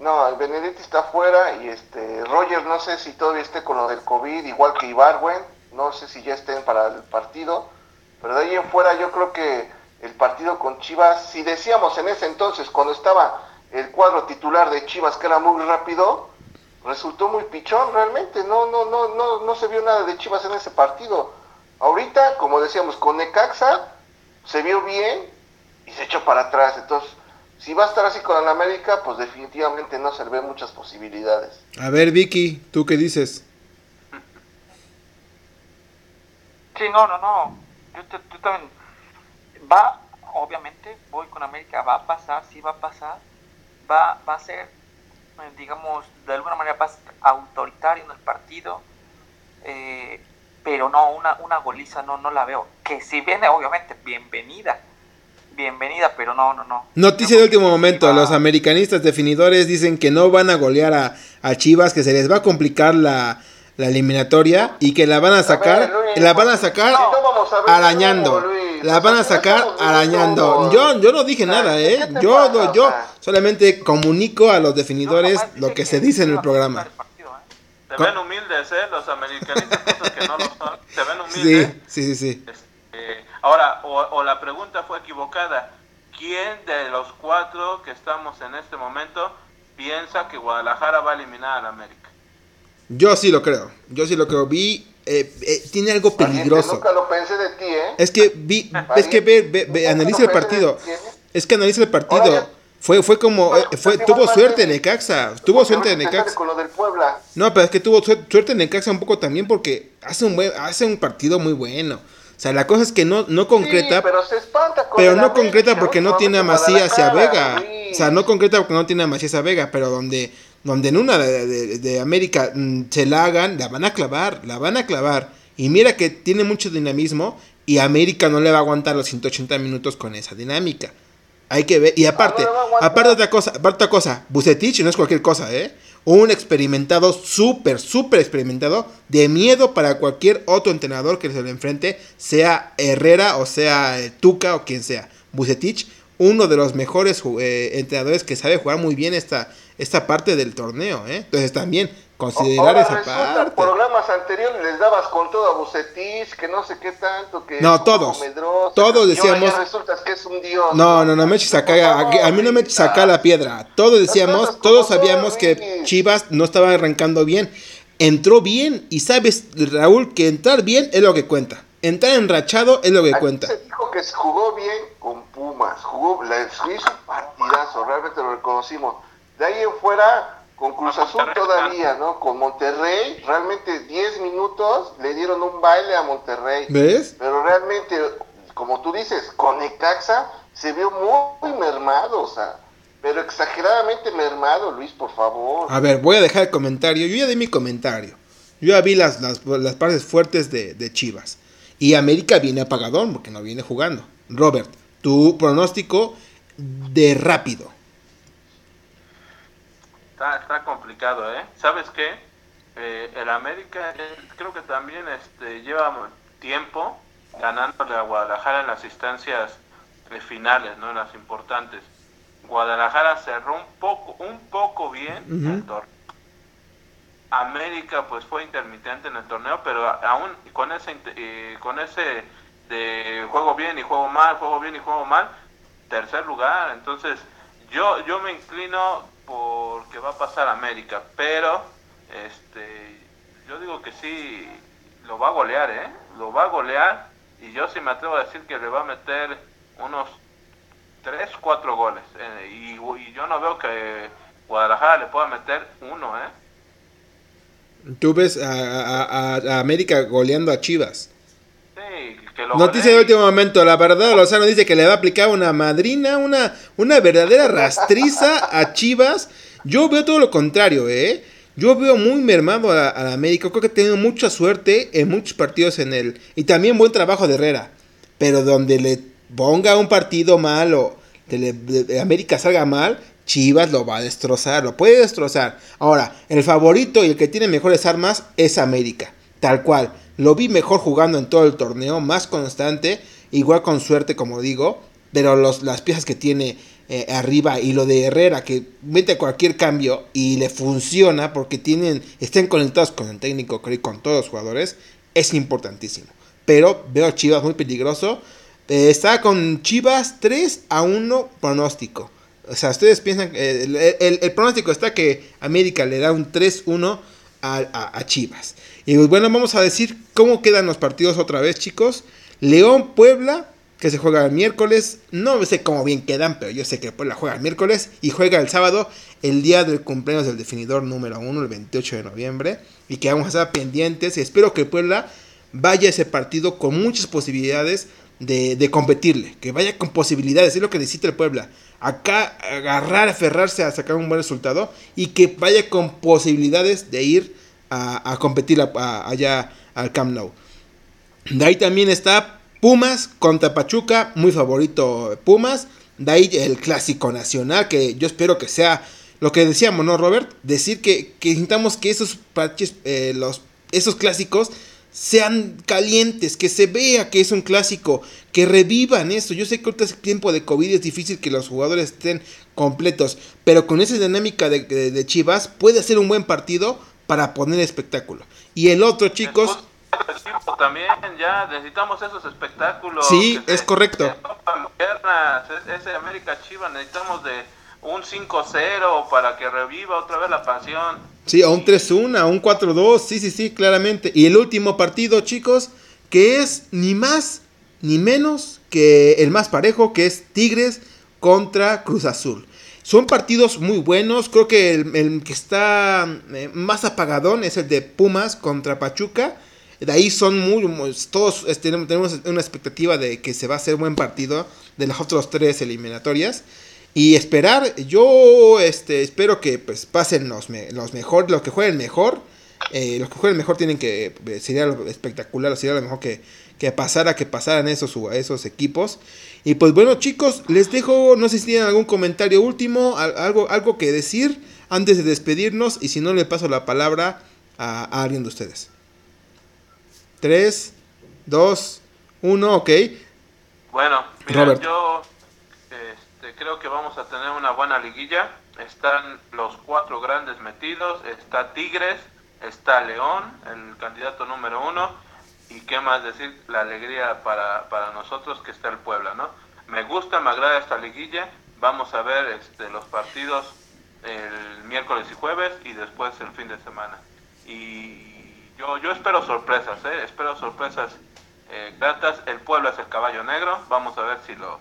No, el Benedetti está fuera y este Roger no sé si todavía esté con lo del COVID, igual que Ibarwen, no sé si ya estén para el partido, pero de ahí en fuera yo creo que el partido con Chivas, si decíamos en ese entonces cuando estaba el cuadro titular de Chivas que era muy rápido, resultó muy pichón realmente, no, no, no, no, no se vio nada de Chivas en ese partido. Ahorita, como decíamos, con Necaxa se vio bien y se echó para atrás. Entonces, si va a estar así con el América, pues definitivamente no se le ven muchas posibilidades. A ver, Vicky, ¿tú qué dices? Sí, no, no, no. Yo, también. Va, obviamente, voy con América, va a pasar, sí va a pasar. Va, va a ser digamos, de alguna manera más autoritario en el partido, eh, pero no, una, una goliza no, no la veo. Que si viene, obviamente, bienvenida, bienvenida, pero no, no, no. Noticia de último momento, los americanistas definidores dicen que no van a golear a, a Chivas, que se les va a complicar la, la eliminatoria y que la van a sacar, la van a sacar arañando. La van a sacar arañando. Yo, yo no dije nada, ¿eh? Yo, yo solamente comunico a los definidores lo que se dice en el programa. Se ven humildes, ¿eh? Los americanistas que no lo son. Se ven humildes. Sí, sí, sí. Este, ahora, o, o la pregunta fue equivocada. ¿Quién de los cuatro que estamos en este momento piensa que Guadalajara va a eliminar al América? Yo sí lo creo. Yo sí lo creo. Vi. Eh, eh, tiene algo peligroso. nunca lo pensé de ti, ¿eh? Es que vi. Es que ve, ve, analiza el partido. Es que analiza el partido. Fue, fue como. Eh, fue, tuvo suerte en Necaxa. Tuvo suerte en Necaxa. No, pero es que tuvo suerte en Necaxa un poco también porque hace un, buen, hace un partido muy bueno. O sea, la cosa es que no, no concreta. Sí, pero se espanta con Pero no concreta porque no tiene a Macías y a Vega. O sea, no concreta porque no tiene a Macías y a Vega. Pero donde donde en una de, América mm, se la hagan, la van a clavar, la van a clavar. Y mira que tiene mucho dinamismo y América no le va a aguantar los 180 minutos con esa dinámica. Hay que ver, y aparte, aparte de otra cosa, aparte otra cosa, Bucetich no es cualquier cosa, ¿eh? Un experimentado, súper, súper experimentado, de miedo para cualquier otro entrenador que se le enfrente, sea Herrera o sea eh, Tuca o quien sea. Bucetich, uno de los mejores eh, entrenadores que sabe jugar muy bien esta, esta parte del torneo, ¿eh? Entonces también considerar esa parte. programas anteriores les dabas con todo a Bucetich, que no sé qué tanto, que No, todos. todos decíamos que es un dios. No, no, no me eches acá, a, mí no me eches acá la piedra. Todos decíamos, todos sabíamos que Chivas no estaba arrancando bien. Entró bien y sabes, Raúl, que entrar bien es lo que cuenta. Entrar enrachado es lo que cuenta. Se dijo que jugó bien con Pumas, jugó, hizo un partidazo, realmente lo reconocimos de ahí en fuera, con Cruz Azul todavía, ¿no? Con Monterrey, realmente 10 minutos le dieron un baile a Monterrey. ¿Ves? Pero realmente, como tú dices, con Necaxa se vio muy, mermado, o sea, pero exageradamente mermado, Luis, por favor. A ver, voy a dejar el comentario. Yo ya di mi comentario. Yo ya vi las, las, las partes fuertes de, de Chivas. Y América viene apagadón porque no viene jugando. Robert, tu pronóstico de rápido. Está, está complicado, ¿eh? ¿Sabes qué? eh, el América creo que también este, lleva tiempo ganándole a Guadalajara en las instancias eh, finales, ¿no? En las importantes. Guadalajara cerró un poco, un poco bien el torneo. América pues fue intermitente en el torneo, pero aún con ese eh, con ese de juego bien y juego mal, juego bien y juego mal, tercer lugar. Entonces yo yo me inclino porque va a pasar América, pero este yo digo que sí lo va a golear, ¿eh? Lo va a golear y yo sí me atrevo a decir que le va a meter unos 3, 4 goles. Eh, y, yo no veo que Guadalajara le pueda meter uno, ¿eh? Tú ves a, a, América goleando a Chivas. Sí, que lo Noticia de último momento, la verdad, Lozano dice que le va a aplicar una madrina, una, una verdadera rastriza a Chivas. Yo veo todo lo contrario, ¿eh? Yo veo muy mermado a, a, América. Creo que ha tenido mucha suerte en muchos partidos en él. Y también buen trabajo de Herrera. Pero donde le ponga un partido mal o de, América salga mal, Chivas lo va a destrozar, lo puede destrozar. Ahora, el favorito y el que tiene mejores armas es América. Tal cual. Lo vi mejor jugando en todo el torneo, más constante, igual con suerte, como digo. Pero los, las piezas que tiene eh, arriba y lo de Herrera que mete cualquier cambio y le funciona porque tienen estén conectados con el técnico con todos los jugadores es importantísimo. Pero veo a Chivas muy peligroso. Eh, está con Chivas 3 a 1 pronóstico. O sea, ustedes piensan que el, pronóstico está que América le da un 3-1 a, a, Chivas. Y pues bueno, vamos a decir cómo quedan los partidos otra vez, chicos. León, Puebla, que se juega el miércoles. No sé cómo bien quedan, pero yo sé que Puebla juega el miércoles y juega el sábado, el día del cumpleaños del definidor número 1, el 28 de noviembre. Y que vamos a estar pendientes. Y espero que Puebla vaya a ese partido con muchas posibilidades de, competirle. Que vaya con posibilidades, es lo que necesita el Puebla. Acá agarrar, aferrarse a sacar un buen resultado y que vaya con posibilidades de ir a, competir allá al Camp Nou. De ahí también está Pumas contra Pachuca, muy favorito Pumas. De ahí el clásico nacional, que yo espero que sea lo que decíamos, ¿no, Robert? Decir que, que necesitamos que esos parches, eh, los, esos clásicos sean calientes, que se vea que es un clásico, que revivan eso. Yo sé que ahorita es tiempo de COVID es difícil que los jugadores estén completos, pero con esa dinámica de, de Chivas puede ser un buen partido para poner espectáculo. Y el otro, chicos también ya necesitamos esos espectáculos. Sí, es correcto. ese América Chiva necesitamos de un 5-0 para que reviva otra vez la pasión. Sí, a un 3-1, a un 4-2, sí, sí, sí, claramente. Y el último partido, chicos, que es ni más ni menos que el más parejo, que es Tigres contra Cruz Azul. Son partidos muy buenos, creo que el, que está eh, más apagadón es el de Pumas contra Pachuca. De ahí son muy, todos tenemos una expectativa de que se va a hacer buen partido de las otras tres eliminatorias. Y esperar, yo este, espero que pues, pasen los, los mejor, los que jueguen mejor. Eh, los que jueguen mejor tienen que, eh, sería lo espectacular, sería lo mejor que, que pasara, que pasaran esos, esos equipos. Y pues bueno chicos, les dejo, no sé si tienen algún comentario último, algo, algo que decir antes de despedirnos y si no le paso la palabra a alguien de ustedes. 3, 2, 1, ok. Bueno, mira, yo este, creo que vamos a tener una buena liguilla. Están los cuatro grandes metidos. Está Tigres, está León, el candidato número uno. Y qué más decir, la alegría para, para nosotros que está el Puebla, ¿no? Me gusta, me agrada esta liguilla. Vamos a ver este, los partidos el miércoles y jueves y después el fin de semana. Y yo, yo espero sorpresas, ¿eh? espero sorpresas eh, gratas. El pueblo es el caballo negro, vamos a ver si lo,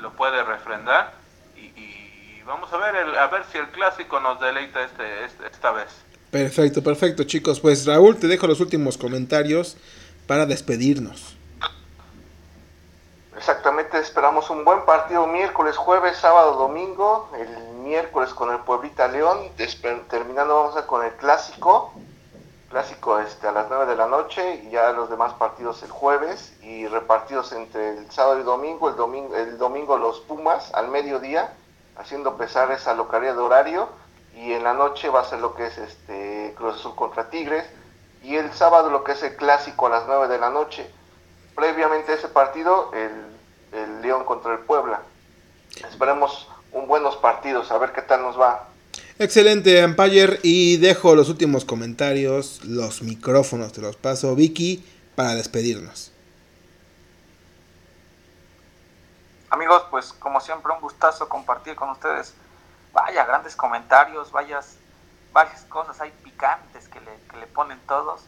lo puede refrendar y, vamos a ver, a ver si el clásico nos deleita este, este, esta vez. Perfecto, perfecto chicos. Pues Raúl, te dejo los últimos comentarios para despedirnos. Exactamente, esperamos un buen partido miércoles, jueves, sábado, domingo. El miércoles con el Pueblita León, terminando vamos a con el clásico clásico este, a las 9 de la noche y ya los demás partidos el jueves y repartidos entre el sábado y domingo, el domingo, el domingo los Pumas al mediodía, haciendo pesar esa localidad de horario y en la noche va a ser lo que es este Cruz Azul contra Tigres y el sábado lo que es el clásico a las 9 de la noche. Previamente a ese partido, el, el León contra el Puebla. Esperemos un buenos partidos, a ver qué tal nos va. Excelente, Empire. Y dejo los últimos comentarios, los micrófonos te los paso, Vicky, para despedirnos. Amigos, pues como siempre un gustazo compartir con ustedes. Vaya, grandes comentarios, vayas, varias cosas hay picantes que le, que le ponen todos,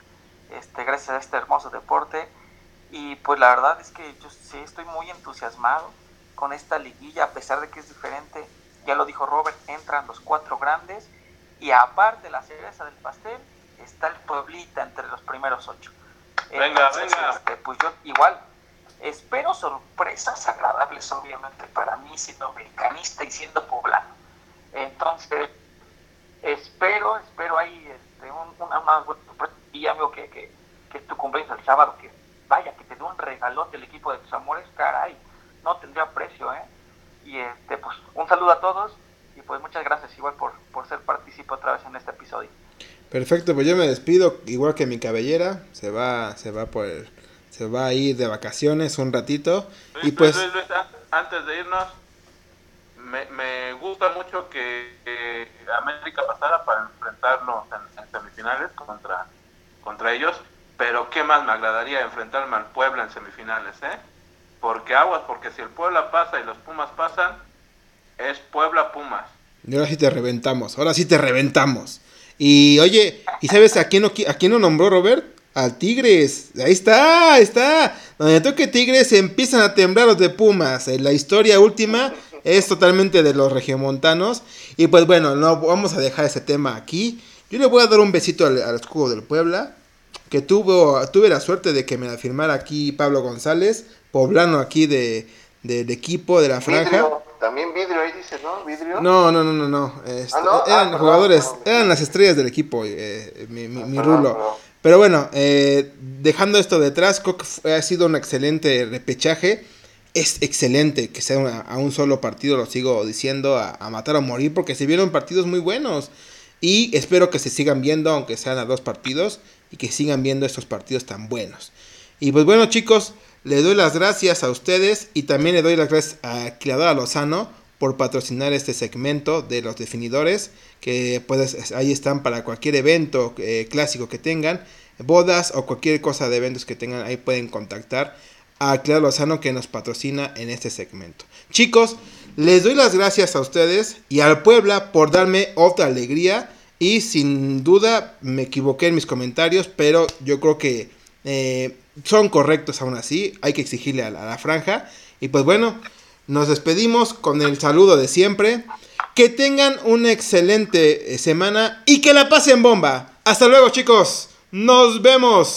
este, gracias a este hermoso deporte. Y pues la verdad es que yo sí estoy muy entusiasmado con esta liguilla, a pesar de que es diferente ya lo dijo Robert, entran los cuatro grandes y aparte la cereza del pastel está el Pueblita entre los primeros ocho. Venga, venga. Este, pues yo igual espero sorpresas agradables, obviamente, para mí siendo americanista y siendo poblano. Entonces, espero, espero ahí este, una, una buena sorpresa. Y veo que, que, que, tu cumpleaños el sábado, que vaya, que te dé un regalote el equipo de tus amores, caray, no tendría precio, ¿eh? Y este, pues un saludo a todos y pues muchas gracias igual por, por ser partícipe otra vez en este episodio. Perfecto, pues yo me despido igual que mi cabellera, se va, se va por se va a ir de vacaciones un ratito y pues antes de irnos me, gusta mucho que, América pasara para enfrentarnos en, en, semifinales contra contra ellos, pero qué más me agradaría enfrentarme al Puebla en semifinales, ¿eh? Porque aguas, porque si el Puebla pasa y los Pumas pasan, es Puebla Pumas. Y ahora sí te reventamos, ahora sí te reventamos. Y oye, ¿y sabes a quién, a quién lo nombró Robert? Al Tigres. Ahí está, ahí está. Donde toque Tigres empiezan a temblar los de Pumas. La historia última es totalmente de los regiomontanos. Y pues bueno, no vamos a dejar ese tema aquí. Yo le voy a dar un besito al, al escudo del Puebla. Que tuvo, tuve la suerte de que me la firmara aquí Pablo González poblano aquí de, de, de equipo de la franja. Vidrio, también vidrio ahí dice, ¿no? Vidrio. No, no, no, no, no. Este, ¿Ah, no? Eran ah, jugadores, eran las estrellas del equipo, eh, mi, mi, mi rulo. Pero bueno, eh, dejando esto detrás, creo que ha sido un excelente repechaje. Es excelente que sea a un solo partido, lo sigo diciendo, a, matar o morir, porque se vieron partidos muy buenos. Y espero que se sigan viendo, aunque sean a dos partidos, y que sigan viendo estos partidos tan buenos. Y pues bueno, chicos, le doy las gracias a ustedes y también le doy las gracias a Criadora Lozano por patrocinar este segmento de los definidores, que pues ahí están para cualquier evento eh, clásico que tengan, bodas o cualquier cosa de eventos que tengan, ahí pueden contactar a Criadora Lozano que nos patrocina en este segmento. Chicos, les doy las gracias a ustedes y al Puebla por darme otra alegría y sin duda me equivoqué en mis comentarios, pero yo creo que eh, son correctos aún así, hay que exigirle a la, a la, franja. Y pues bueno, nos despedimos con el saludo de siempre. Que tengan una excelente eh, semana y que la pasen bomba. Hasta luego chicos, nos vemos.